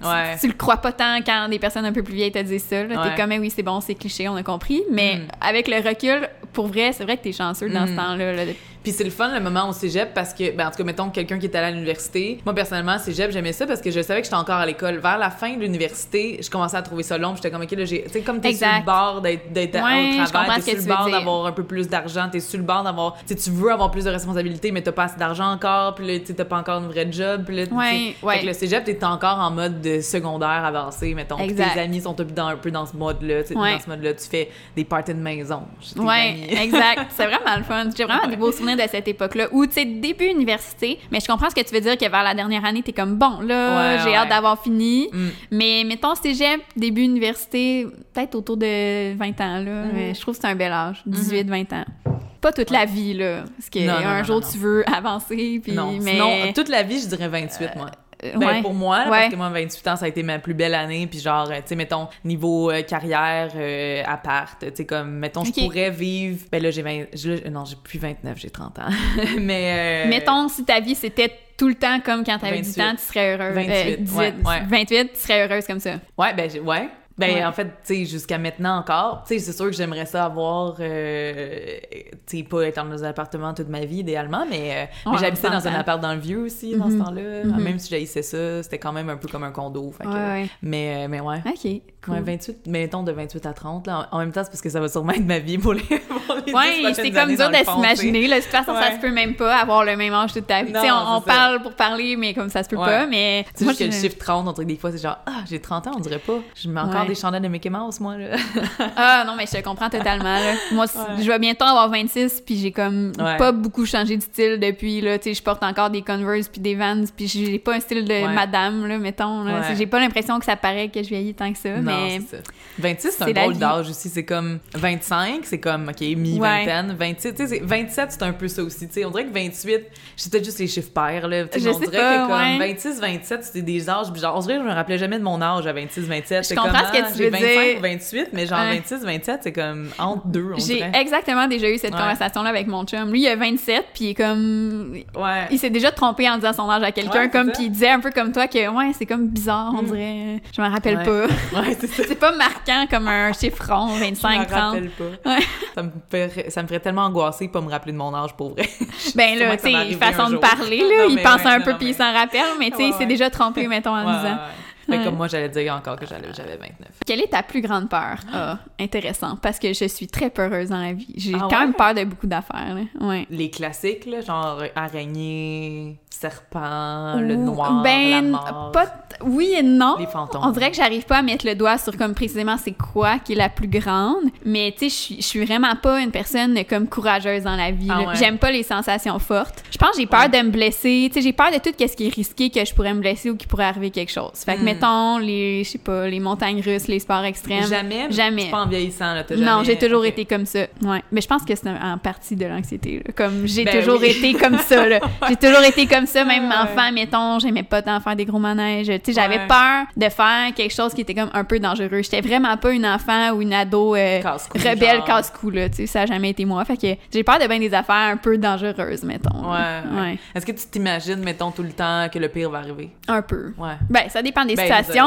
tu, Ouais. tu le crois pas tant quand des personnes un peu plus vieilles te disent ça. Ouais. T'es comme, ben oui, c'est bon, c'est cliché, on a compris, mais Mm. avec le recul, pour vrai, c'est vrai que t'es chanceux dans ce Mm. temps-là. là, de- Puis c'est le fun le moment au cégep parce que, ben, en tout cas, mettons quelqu'un qui est allé à l'université. Moi, personnellement, cégep, j'aimais ça parce que je savais que j'étais encore à l'école. Vers la fin de l'université, je commençais à trouver ça long. J'étais comme, OK, là, j'ai. Tu sais, comme t'es sur le bord d'être, Ouais, au travail, t'es sur le bord d'avoir un peu plus d'argent, t'es sur le bord d'avoir. Tu tu veux avoir plus de responsabilités, mais t'as pas assez d'argent encore, puis là, tu t'as pas encore une vraie job, puis là. Ouais, ouais. Fait que le cégep, t'es encore en mode de secondaire avancé, mettons. Exact. tes amis sont un peu dans, un peu dans ce mode-là, dans ce mode-là. Tu fais des parties de maison. Ouais, exact. C'est vraiment le fun. J'ai vraiment des beaux souvenirs de cette époque-là où, tu sais, début université, mais je comprends ce que tu veux dire que vers la dernière année, t'es comme, bon, là, Ouais, j'ai ouais. hâte d'avoir fini. Mm. Mais mettons cégep, début université, peut-être autour de 20 ans, là. Mais Je trouve que c'est un bel âge, 18-20 ans. Pas toute la vie, là. Parce que Non, non, un non, jour, tu veux avancer, puis... non, mais... sinon, toute la vie, je dirais 28, moi. Euh, Ben, ouais. pour moi, là, Ouais. parce que moi, 28 ans, ça a été ma plus belle année. Puis genre, euh, tu sais, mettons, niveau euh, carrière, euh, appart, tu sais, comme, mettons, je pourrais vivre... Ben là, j'ai 20... je- non, j'ai plus 29, j'ai 30 ans. Mais... euh, Mettons, si ta vie, c'était tout le temps comme quand t'avais 18 28. ans, tu serais heureuse. 28, Euh, 18, ouais, ouais. 28, tu serais heureuse comme ça. Ouais, ben, ouais. Ben, Ouais. en fait, tu sais, jusqu'à maintenant encore, tu sais, c'est sûr que j'aimerais ça avoir, euh, tu sais, pas être dans un appartement toute ma vie, idéalement, mais, euh, mais j'habitais dans un appart dans le vieux aussi, dans ce Mhm. temps-là. Mhm. Même si j'haïssais ça, c'était quand même un peu comme un condo. Fait que- Ouais, ouais. Mais, euh, mais ouais. OK, cool. Ouais, 28, mettons de 28 à 30. Là. En même temps, c'est parce que ça va sûrement être ma vie pour les, pour les 10 Ouais, c'est comme dur de tu sais. s'imaginer. là. De toute façon, ça se peut même pas avoir le même âge toute ta vie. Tu sais, on, parle pour parler, mais comme ça se peut pas. Mais moi, juste que le chiffre 30, on dirait des fois, c'est genre, ah, j'ai 30 ans, on dirait pas. Je mets encore. Des chandelles de Mickey Mouse, moi, là. Ah non, mais je te comprends totalement. là. Moi, Ouais. je vais bientôt avoir 26, puis j'ai comme Ouais. pas beaucoup changé de style depuis. Là. Tu sais, je porte encore des Converse puis des Vans, puis j'ai pas un style de Ouais. madame, là, mettons. Là. J'ai pas l'impression que ça paraît que je vieillis tant que ça. Non, mais c'est ça. 26, c'est un vie. d'âge aussi. C'est comme 25, c'est comme, OK, mi-vingtaine. 27, tu sais, c'est- 27, c'est un peu ça aussi. Tu sais, on dirait que 28, c'est peut-être juste les chiffres pairs, là. Tu sais, Je on sais dirait pas, que comme ouais. 26, 27, c'était des âges. Genre, on dirait que je me rappelais jamais de mon âge à 26, 27. je comprends comme, ce que que tu j'ai veux 25 dire. ou 28, mais genre Ouais. 26, 27, c'est comme entre deux, on J'ai dirait. exactement déjà eu cette Ouais. conversation-là avec mon chum. Lui, il a 27, puis il est comme... Ouais. Il s'est déjà trompé en disant son âge à quelqu'un, comme, puis il disait un peu comme toi que, ouais, c'est comme bizarre, on Mm. dirait. Je me rappelle pas. Ouais, c'est ça. c'est pas marquant comme un Je 25, me 30. rappelle pas. Ouais. Ça, me ferait, ça me ferait tellement angoisser de pas me rappeler de mon âge pour vrai. Ben là, tu sais, façon de parler, là, Non, il pense un peu puis il s'en rappelle, mais tu sais, il s'est déjà trompé, mettons, en disant. Mais Ouais. comme moi, j'allais dire encore que j'avais 29. Quelle est ta plus grande peur? Ah, intéressant, parce que je suis très peureuse dans la vie. J'ai Ah quand ouais? même peur de beaucoup d'affaires. Ouais. Les classiques, là, genre araignée, serpent, le noir, ben, la mort, pas oui et non. les fantômes. On dirait que j'arrive pas à mettre le doigt sur comme précisément c'est quoi qui est la plus grande, mais tu sais, je suis- vraiment pas une personne comme courageuse dans la vie. Ah ouais. J'aime pas les sensations fortes. Je pense que j'ai peur de me blesser. Tu sais, j'ai peur de tout ce qui est risqué que je pourrais me blesser ou qu'il pourrait arriver quelque chose. Fait que Hmm. Mettons les, je sais pas, les montagnes russes, les sports extrêmes. Jamais? mais Jamais. Pas en vieillissant, là, t'as Non, jamais- j'ai toujours été comme ça. Ouais. Mais je pense que c'est en partie de l'anxiété. Comme j'ai Ben toujours oui. été comme ça. là. J'ai toujours été comme ça, même Ouais. enfant, mettons, j'aimais pas tant faire des gros manèges. Tu sais, j'avais Ouais. peur de faire quelque chose qui était comme un peu dangereux. J'étais vraiment pas une enfant ou une ado euh, rebelle casse-cou là. Tu sais, ça a jamais été moi. Fait que j'ai peur de bien des affaires un peu dangereuses, mettons. Ouais, ouais. Ouais. Est-ce que tu t'imagines, mettons, tout le temps que le pire va arriver? Un peu. Ouais. Ben, ça dépend des Ben,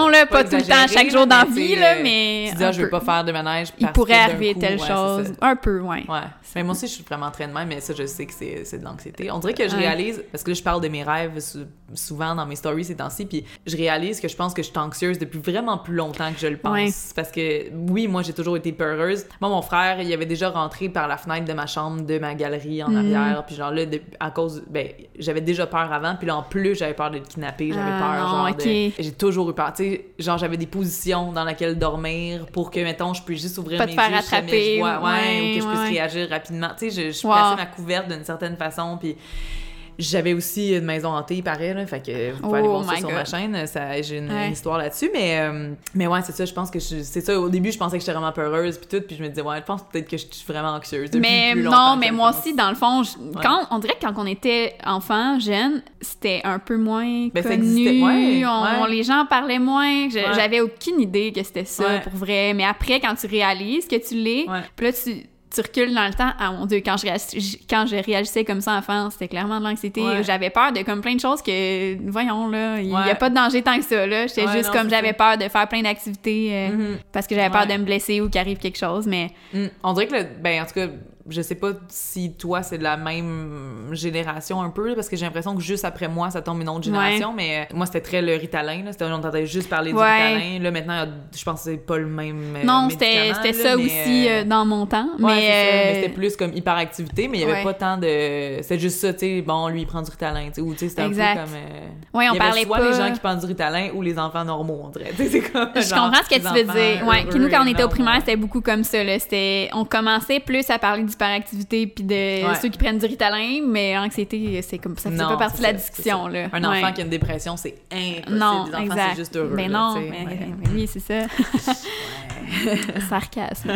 là. pas Pas, tout le temps, chaque jour dans la vie, là, mais. Tu dis, ah, je veux pas faire de manège Il pourrait arriver coup, telle ouais, chose. Un peu, ouais. Ouais. Mais moi aussi, je suis vraiment même, mais ça, je sais que c'est de l'anxiété. On dirait que je réalise, parce que là, je parle de mes rêves sou- souvent dans mes stories ces temps-ci, puis je réalise que je pense que je suis anxieuse depuis vraiment plus longtemps que je le pense. Ouais. Parce que, oui, moi, j'ai toujours été peureuse. Moi, mon frère, il avait déjà rentré par la fenêtre de ma chambre, de ma galerie en Mhm. arrière, puis genre là, de- à cause, ben, j'avais déjà peur avant, puis là, en plus, j'avais peur d'être kidnappée, j'avais Ah, peur, non, genre, ok. de- J'ai toujours eu peur, tu sais, genre, j'avais des positions dans lesquelles dormir pour que, mettons, je puisse juste ouvrir Pas te mes faire yeux attraper, je vois- ouais, ouais, ou que je puisse ouais. réagir rapidement. Tu sais, je, je Wow. plaçais ma couverte d'une certaine façon, puis j'avais aussi une maison hantée, il paraît, là, fait que vous pouvez aller Oh voir ça sur ma chaîne, ça, j'ai une, Ouais. une histoire là-dessus, mais, euh, mais ouais, c'est ça, je pense que c'est ça, au début, je pensais que j'étais vraiment peureuse, puis tout, puis je me disais, ouais, je pense peut-être que je suis vraiment anxieuse depuis Mais plus non, longtemps mais moi pense. aussi, dans le fond, je- quand, on dirait que quand on était enfant, jeune, c'était un peu moins Ben, connu. ouais, on-. Les gens parlaient moins. J'avais aucune idée que c'était ça pour vrai. Mais après, quand tu réalises que tu l'es, puis là, tu, tu recules dans le temps. Ah mon Dieu, quand je, réagis- quand je réagissais comme ça enfant, c'était clairement de l'anxiété. Ouais. J'avais peur de comme plein de choses que, voyons, là, il n'y a pas de danger tant que ça, là. J'étais Ouais, juste non, comme j'avais peur de faire plein d'activités euh, Mhm. parce que j'avais peur de me blesser ou qu'il arrive quelque chose, mais... Mm. On dirait que, le- ben, en tout cas, je sais pas si toi, c'est de la même génération un peu, parce que j'ai l'impression que juste après moi, ça tombe une autre génération, mais euh, moi, c'était très le Ritalin, là. C'était, on entendait juste parler du. Ritalin. Là, maintenant, je pense que c'est pas le même euh, Non, c'était c'était là, ça mais, aussi euh, dans mon temps. Ouais, mais c'est ça, mais c'était plus comme hyperactivité, mais il y avait pas tant de. C'était juste ça, tu sais. Bon, lui, il prend du Ritalin, tu sais. Ou, tu sais, c'était un peu comme. euh, ouais, on il y avait parlait soit pas. les gens qui prennent du Ritalin ou les enfants normaux, on dirait. C'est comme. Je genre, comprends ce que tu veux dire. Ouais, puis nous, quand on était au primaire, c'était beaucoup comme ça. Là. C'était, on commençait plus à parler d'hyperactivité puis de Ouais. ceux qui prennent du Ritalin, mais l'anxiété, c'est comme ça fait Non, pas partie de la discussion. Là. Un Ouais. enfant qui a une dépression, c'est impossible. Non, les enfants, c'est juste heureux. Mais non, mais, Ouais. mais oui, c'est ça. Sarcasme.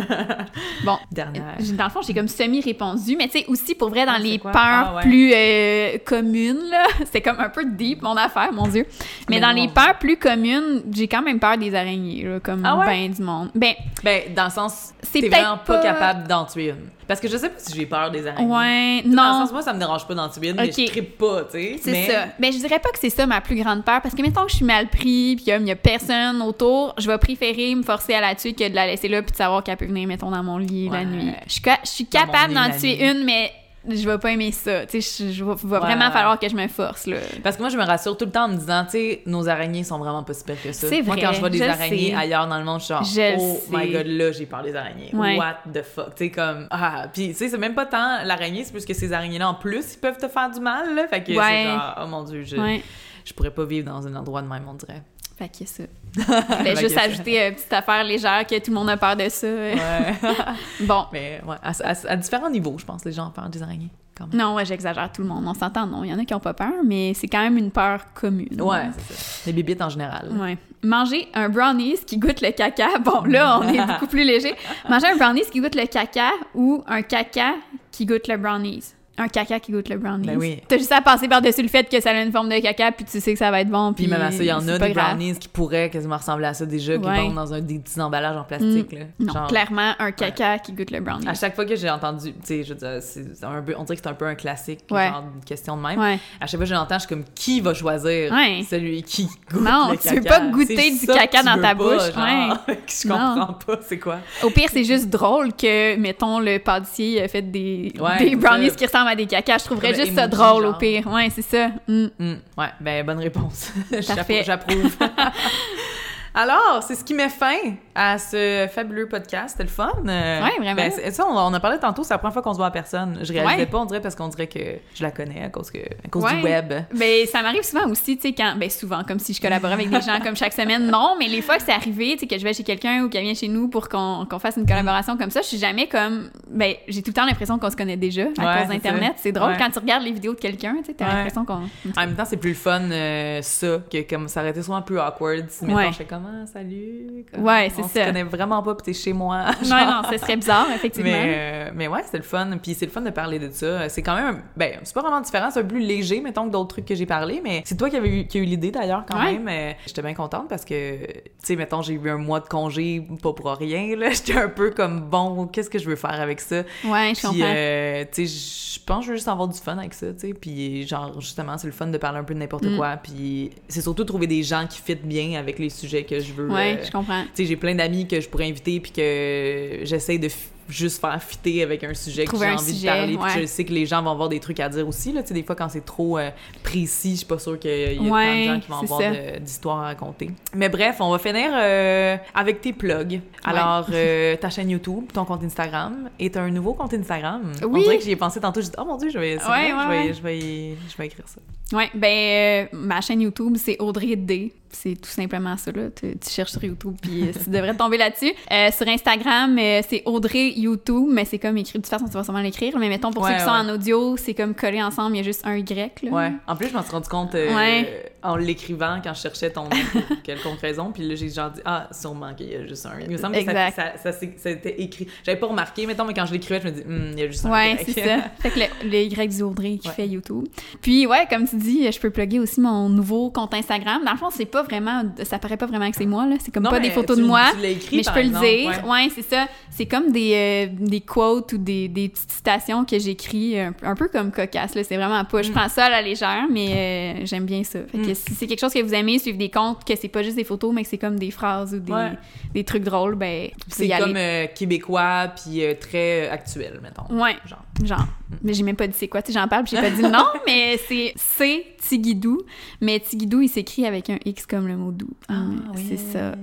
Bon, Dernière. Dans le fond, j'ai comme semi-répondu, mais tu sais, aussi pour vrai, dans Ah, les peurs Ah, plus euh, communes, là, c'est comme un peu deep mon affaire, mon Dieu. Mais, Mais dans non. les peurs plus communes, j'ai quand même peur des araignées, là, comme Ah ben du monde. Ben, Ben, dans le sens, C'est peut-être vraiment pas, pas- capable d'en tuer une. Parce que je sais pas si j'ai peur des araignées. ouais, Dans le non. sens, moi, ça me dérange pas d'en tuer une, mais je trippe pas, tu sais. C'est mais- ça. Ben, je dirais pas que c'est ça ma plus grande peur, parce que mettons que je suis mal pris, puis il y a personne autour, je vais préférer me forcer à la tuer que de la laisser là, puis de savoir qu'elle peut venir, mettons, dans mon lit la nuit. Je suis, je capable d'en tuer une, mais je vais pas aimer ça. Tu sais, je, vais- vraiment falloir que je me force, là. Parce que moi, je me rassure tout le temps en me disant, tu sais, nos araignées sont vraiment pas si pires que ça. C'est Moi, vrai, quand je vois des je araignées sais. ailleurs dans le monde, je suis genre, Je oh my god, là, j'ai peur des araignées. Ouais. What the fuck? Tu sais, comme, ah, puis tu sais, c'est même pas tant l'araignée, c'est plus que ces araignées-là, en plus, ils peuvent te faire du mal, là. Fait que Ouais. c'est genre, oh mon dieu, je, Ouais. je pourrais pas vivre dans un endroit de même, on dirait. Fait que ça. Je voulais Fait juste ajouter une petite affaire légère que tout le monde a peur de ça. Ouais. Bon. Mais ouais, à, à- à différents niveaux, je pense, les gens ont peur des araignées, quand même. Non, ouais, j'exagère tout le monde. On s'entend, non. Il y en a qui ont pas peur, mais c'est quand même une peur commune. Ouais, c'est ça. Les bébites en général. Ouais. Manger un brownies qui goûte le caca. Bon, là, on est beaucoup plus léger. Manger un brownies qui goûte le caca ou un caca qui goûte le brownies? Un caca qui goûte le brownies. Ben oui. T'as juste à passer par-dessus le fait que ça a une forme de caca, puis tu sais que ça va être bon. Puis Puis, même à ça, il y en a des grave. brownies qui pourraient quasiment ressembler à ça déjà, qui Ouais. vont dans un, des petits emballages en plastique. Là. Non, Genre, clairement, un caca qui goûte le brownies. À chaque fois que j'ai entendu, tu sais, je veux dire, c'est c'est un peu, on dirait que c'est un peu un classique, Ouais. genre une question de même. À chaque fois que je l'entends, je suis comme, qui va choisir celui qui goûte Non, le tu veux caca? pas goûter du caca dans ta pas, bouche, genre. je Non. comprends pas, c'est quoi? Au pire, c'est juste drôle que, mettons, le pâtissier a fait des, brownies qui ressemblent à des cacas. Je trouverais juste ça drôle, au pire. Ouais, c'est ça. Mm. Hmm, ouais, ben bonne réponse. J'approuve. Alors, c'est ce qui met fin à ce fabuleux podcast. C'était le fun. Euh, Ouais, vraiment. Ben, ça, on, on a parlé tantôt, c'est la première fois qu'on se voit en personne. Je réalisais Ouais. pas, on dirait, parce qu'on dirait que je la connais à cause, que, à cause Ouais. du web. Ben, ça m'arrive souvent aussi, tu sais, quand. Ben, souvent, comme si je collaborais avec des gens comme chaque semaine. Non, mais les fois que c'est arrivé, tu sais, que je vais chez quelqu'un ou qu'elle vient chez nous pour qu'on fasse une collaboration comme ça, je suis jamais comme. Ben, j'ai tout le temps l'impression qu'on se connaît déjà à Ouais, cause d'Internet. C'est drôle quand tu regardes les vidéos de quelqu'un, tu sais, t'as l'impression qu'on. En même temps, c'est plus le fun, euh, ça, que comme ça aurait été souvent plus awkward. Si, mettons, Ouais. je comment, salut? Comme, Ouais, c'est on ça. se connaît vraiment pas, puis t'es chez moi. Non, genre. non, ce serait bizarre, effectivement. Mais, euh, mais ouais, c'était le fun. Puis c'est le fun de parler de ça. C'est quand même, ben, c'est pas vraiment différent, c'est un peu plus léger, mettons, que d'autres trucs que j'ai parlé. Mais c'est toi qui, avais eu, qui a eu l'idée d'ailleurs, quand Ouais. même. Euh, J'étais bien contente parce que, tu sais, mettons, j'ai eu un mois de congé, pas pour rien, là. J'étais un peu comme, bon, qu'est-ce que je veux faire avec ça? Ouais, je comprends. euh, tu sais, je pense que je veux juste avoir du fun avec ça, tu sais. Puis, genre, justement, c'est le fun de parler un peu de n'importe Mm. quoi. Puis, c'est surtout trouver des gens qui fit bien avec les sujets que je veux. ouais, euh, je comprends. tu sais, j'ai plein d'amis que je pourrais inviter puis que j'essaie de juste faire fitter avec un sujet que j'ai envie sujet, de parler puis ouais. je sais que les gens vont avoir des trucs à dire aussi là tu sais des fois quand c'est trop euh, précis je suis pas sûre qu'il y a tant de Ouais, gens qui vont avoir d'histoires à raconter mais bref on va finir euh, avec tes plugs alors euh, ta chaîne YouTube ton compte Instagram et t'as un nouveau compte Instagram on Oui. dirait que j'y ai pensé tantôt j'ai dit oh mon dieu je vais c'est Ouais, vrai, ouais, je, vais, ouais. je vais y- je vais écrire ça Ouais, ben, ma chaîne YouTube, c'est Audrey D. C'est tout simplement ça, là. Tu, tu cherches sur YouTube, puis tu devrais tomber là-dessus. Euh, sur Instagram, euh, c'est Audrey YouTube, mais c'est comme écrit. De toute façon, tu vas sûrement l'écrire. Mais mettons, pour Ouais, ceux qui sont ouais. en audio, c'est comme collé ensemble, il y a juste un Y, là. Ouais. En plus, je m'en suis rendu compte euh, Ouais. en l'écrivant quand je cherchais ton nom pour quelconque raison. Puis là, j'ai genre dit, ah, sûrement qu'il y a juste un. Il me semble que ça, Exact. ça, ça, ça a été écrit. J'avais pas remarqué, mettons, mais quand je l'écrivais, je me dis, Hmm, il y a juste un. Ouais, Y. c'est ça. Fait que le, le Y du Audrey qui fait YouTube. Puis ouais, comme tu dis, je peux plugger aussi mon nouveau compte Instagram. Dans le fond, c'est pas vraiment, ça paraît pas vraiment que c'est moi là. C'est comme Non, pas des photos tu- de moi. tu écrit, mais je peux exemple, le dire. ouais. Ouais, c'est ça. C'est comme des, euh, des quotes ou des, des petites citations que j'écris un, un peu comme cocasse. Là. C'est vraiment pas. Je Mm. prends ça à la légère, mais euh, j'aime bien ça. Fait que Mm. si c'est quelque chose que vous aimez, suivre des comptes, que c'est pas juste des photos, mais que c'est comme des phrases ou des, Ouais. des trucs drôles, ben, C'est comme aller. euh, québécois, puis euh, très euh, actuel, mettons. Ouais. Genre. Genre, mais j'ai même pas dit c'est quoi, tu j'en parle, puis j'ai pas dit le nom, mais c'est c'est Tigidou, mais Tigidou, il s'écrit avec un X comme le mot doux. Hum, c'est ça.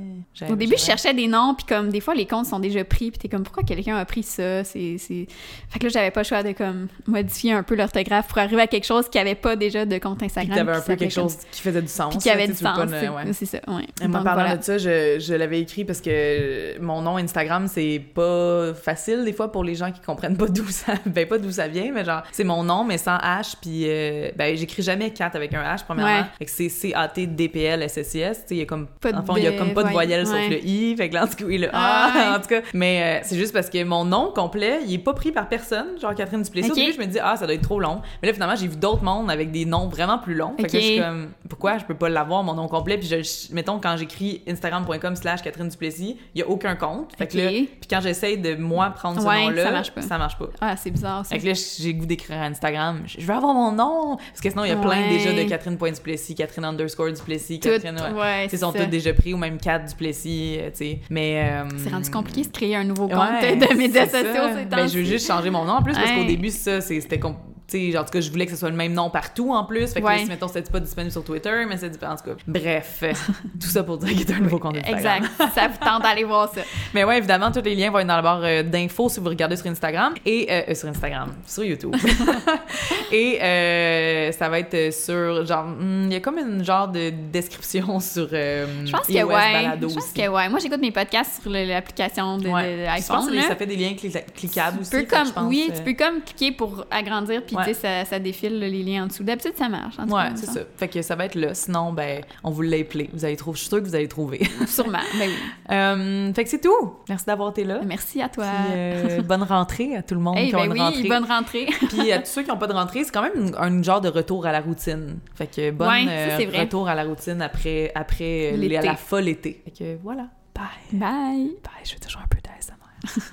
Au début, je cherchais des noms, puis comme des fois les comptes sont déjà pris, puis t'es comme pourquoi quelqu'un a pris ça, c'est c'est fait que là j'avais pas le choix de comme modifier un peu l'orthographe pour arriver à quelque chose qui avait pas déjà de compte Puis Instagram. que t'avais un peu quelque comme- chose qui faisait du sens. puis qui avait du sens, c'est ouais. ça, ouais. Et moi, Donc, parlant voilà. de ça, je, je l'avais écrit parce que mon nom Instagram, c'est pas facile des fois pour les gens qui comprennent pas d'où ça... Ben, pas d'où ça vient, mais genre, c'est mon nom, mais sans H, puis euh, ben, j'écris jamais 4 avec un H, premièrement. Ouais. Fait que c'est C-A-T-D-P-L-S-S-I-S, tu sais, il y a comme... Pas de en fond, il y a comme pas de voyelle, sauf le I, fait que là, en tout cas, oui, le Ah, A, ouais. en tout cas. Mais euh, c'est juste parce que mon nom complet, il est pas pris par personne, genre Catherine Duplessis. Au début, je me dis, ah, ça doit être trop long. Mais là, finalement, j'ai vu d'autres mondes avec des noms vraiment plus longs. Fait que je suis comme, pourquoi je peux pas l'avoir, mon nom complet? Puis, je, mettons, quand j'écris instagram.com slash Catherine Duplessis, il y a aucun compte. Fait que là, puis quand j'essaye de, moi, prendre ce nom-là, ça marche pas. Ça marche pas. Ah, c'est bizarre ça. Fait que là, j'ai le goût d'écrire à Instagram. Je veux avoir mon nom! Parce que sinon, il y a plein Ouais. déjà de Catherine.duplessis, Catherine underscore Duplessis, Tout, Catherine. ouais. ouais, Ils sont tous déjà pris, ou même Cat Duplessis, euh, tu sais. Mais. euh, C'est rendu compliqué de créer un nouveau compte Ouais, de médias sociaux ces Ben, je veux juste changer mon nom en plus parce qu'au début, ça, c'était. com- Tu sais, genre, en tout cas, je voulais que ce soit le même nom partout en plus. Fait que là, Ouais. si, mettons, c'était pas disponible sur Twitter, mais c'est différent. En tout cas, bref, tout ça pour dire qu'il y a un nouveau compte Instagram. Exact. ça vous tente d'aller voir ça. Mais ouais, évidemment, tous les liens vont être dans la barre euh, d'infos si vous regardez sur Instagram et euh, euh, sur Instagram, sur YouTube. et euh, ça va être sur genre, hmm, il y a comme une genre de description sur. Je pense que ouais. Je pense que ouais. Moi, j'écoute mes podcasts sur l'application de, Ouais. de Je pense que là. ça fait des liens cli- cliquables Tu aussi. peux fait comme, je pense, oui, tu peux comme cliquer pour agrandir puis Puis, Ouais. tu sais, ça, ça défile les liens en dessous. D'habitude, ça marche. En tout Ouais, c'est ça. Fait que ça va être là. Sinon, ben, on vous l'a appelé. Vous allez trouver. Je suis sûre que vous allez trouver. Sûrement. Ben oui. Euh, fait que c'est tout. Merci d'avoir été là. Merci à toi. Puis, euh, bonne rentrée à tout le monde Hey, qui a ben une oui, rentrée. bonne rentrée. Puis à tous ceux qui n'ont pas de rentrée, c'est quand même un, un genre de retour à la routine. Fait que Ouais, ça, euh, retour à la routine après, après la folle été. Fait que voilà. Bye. Bye. Bye. Je fais toujours un peu d'ASMR.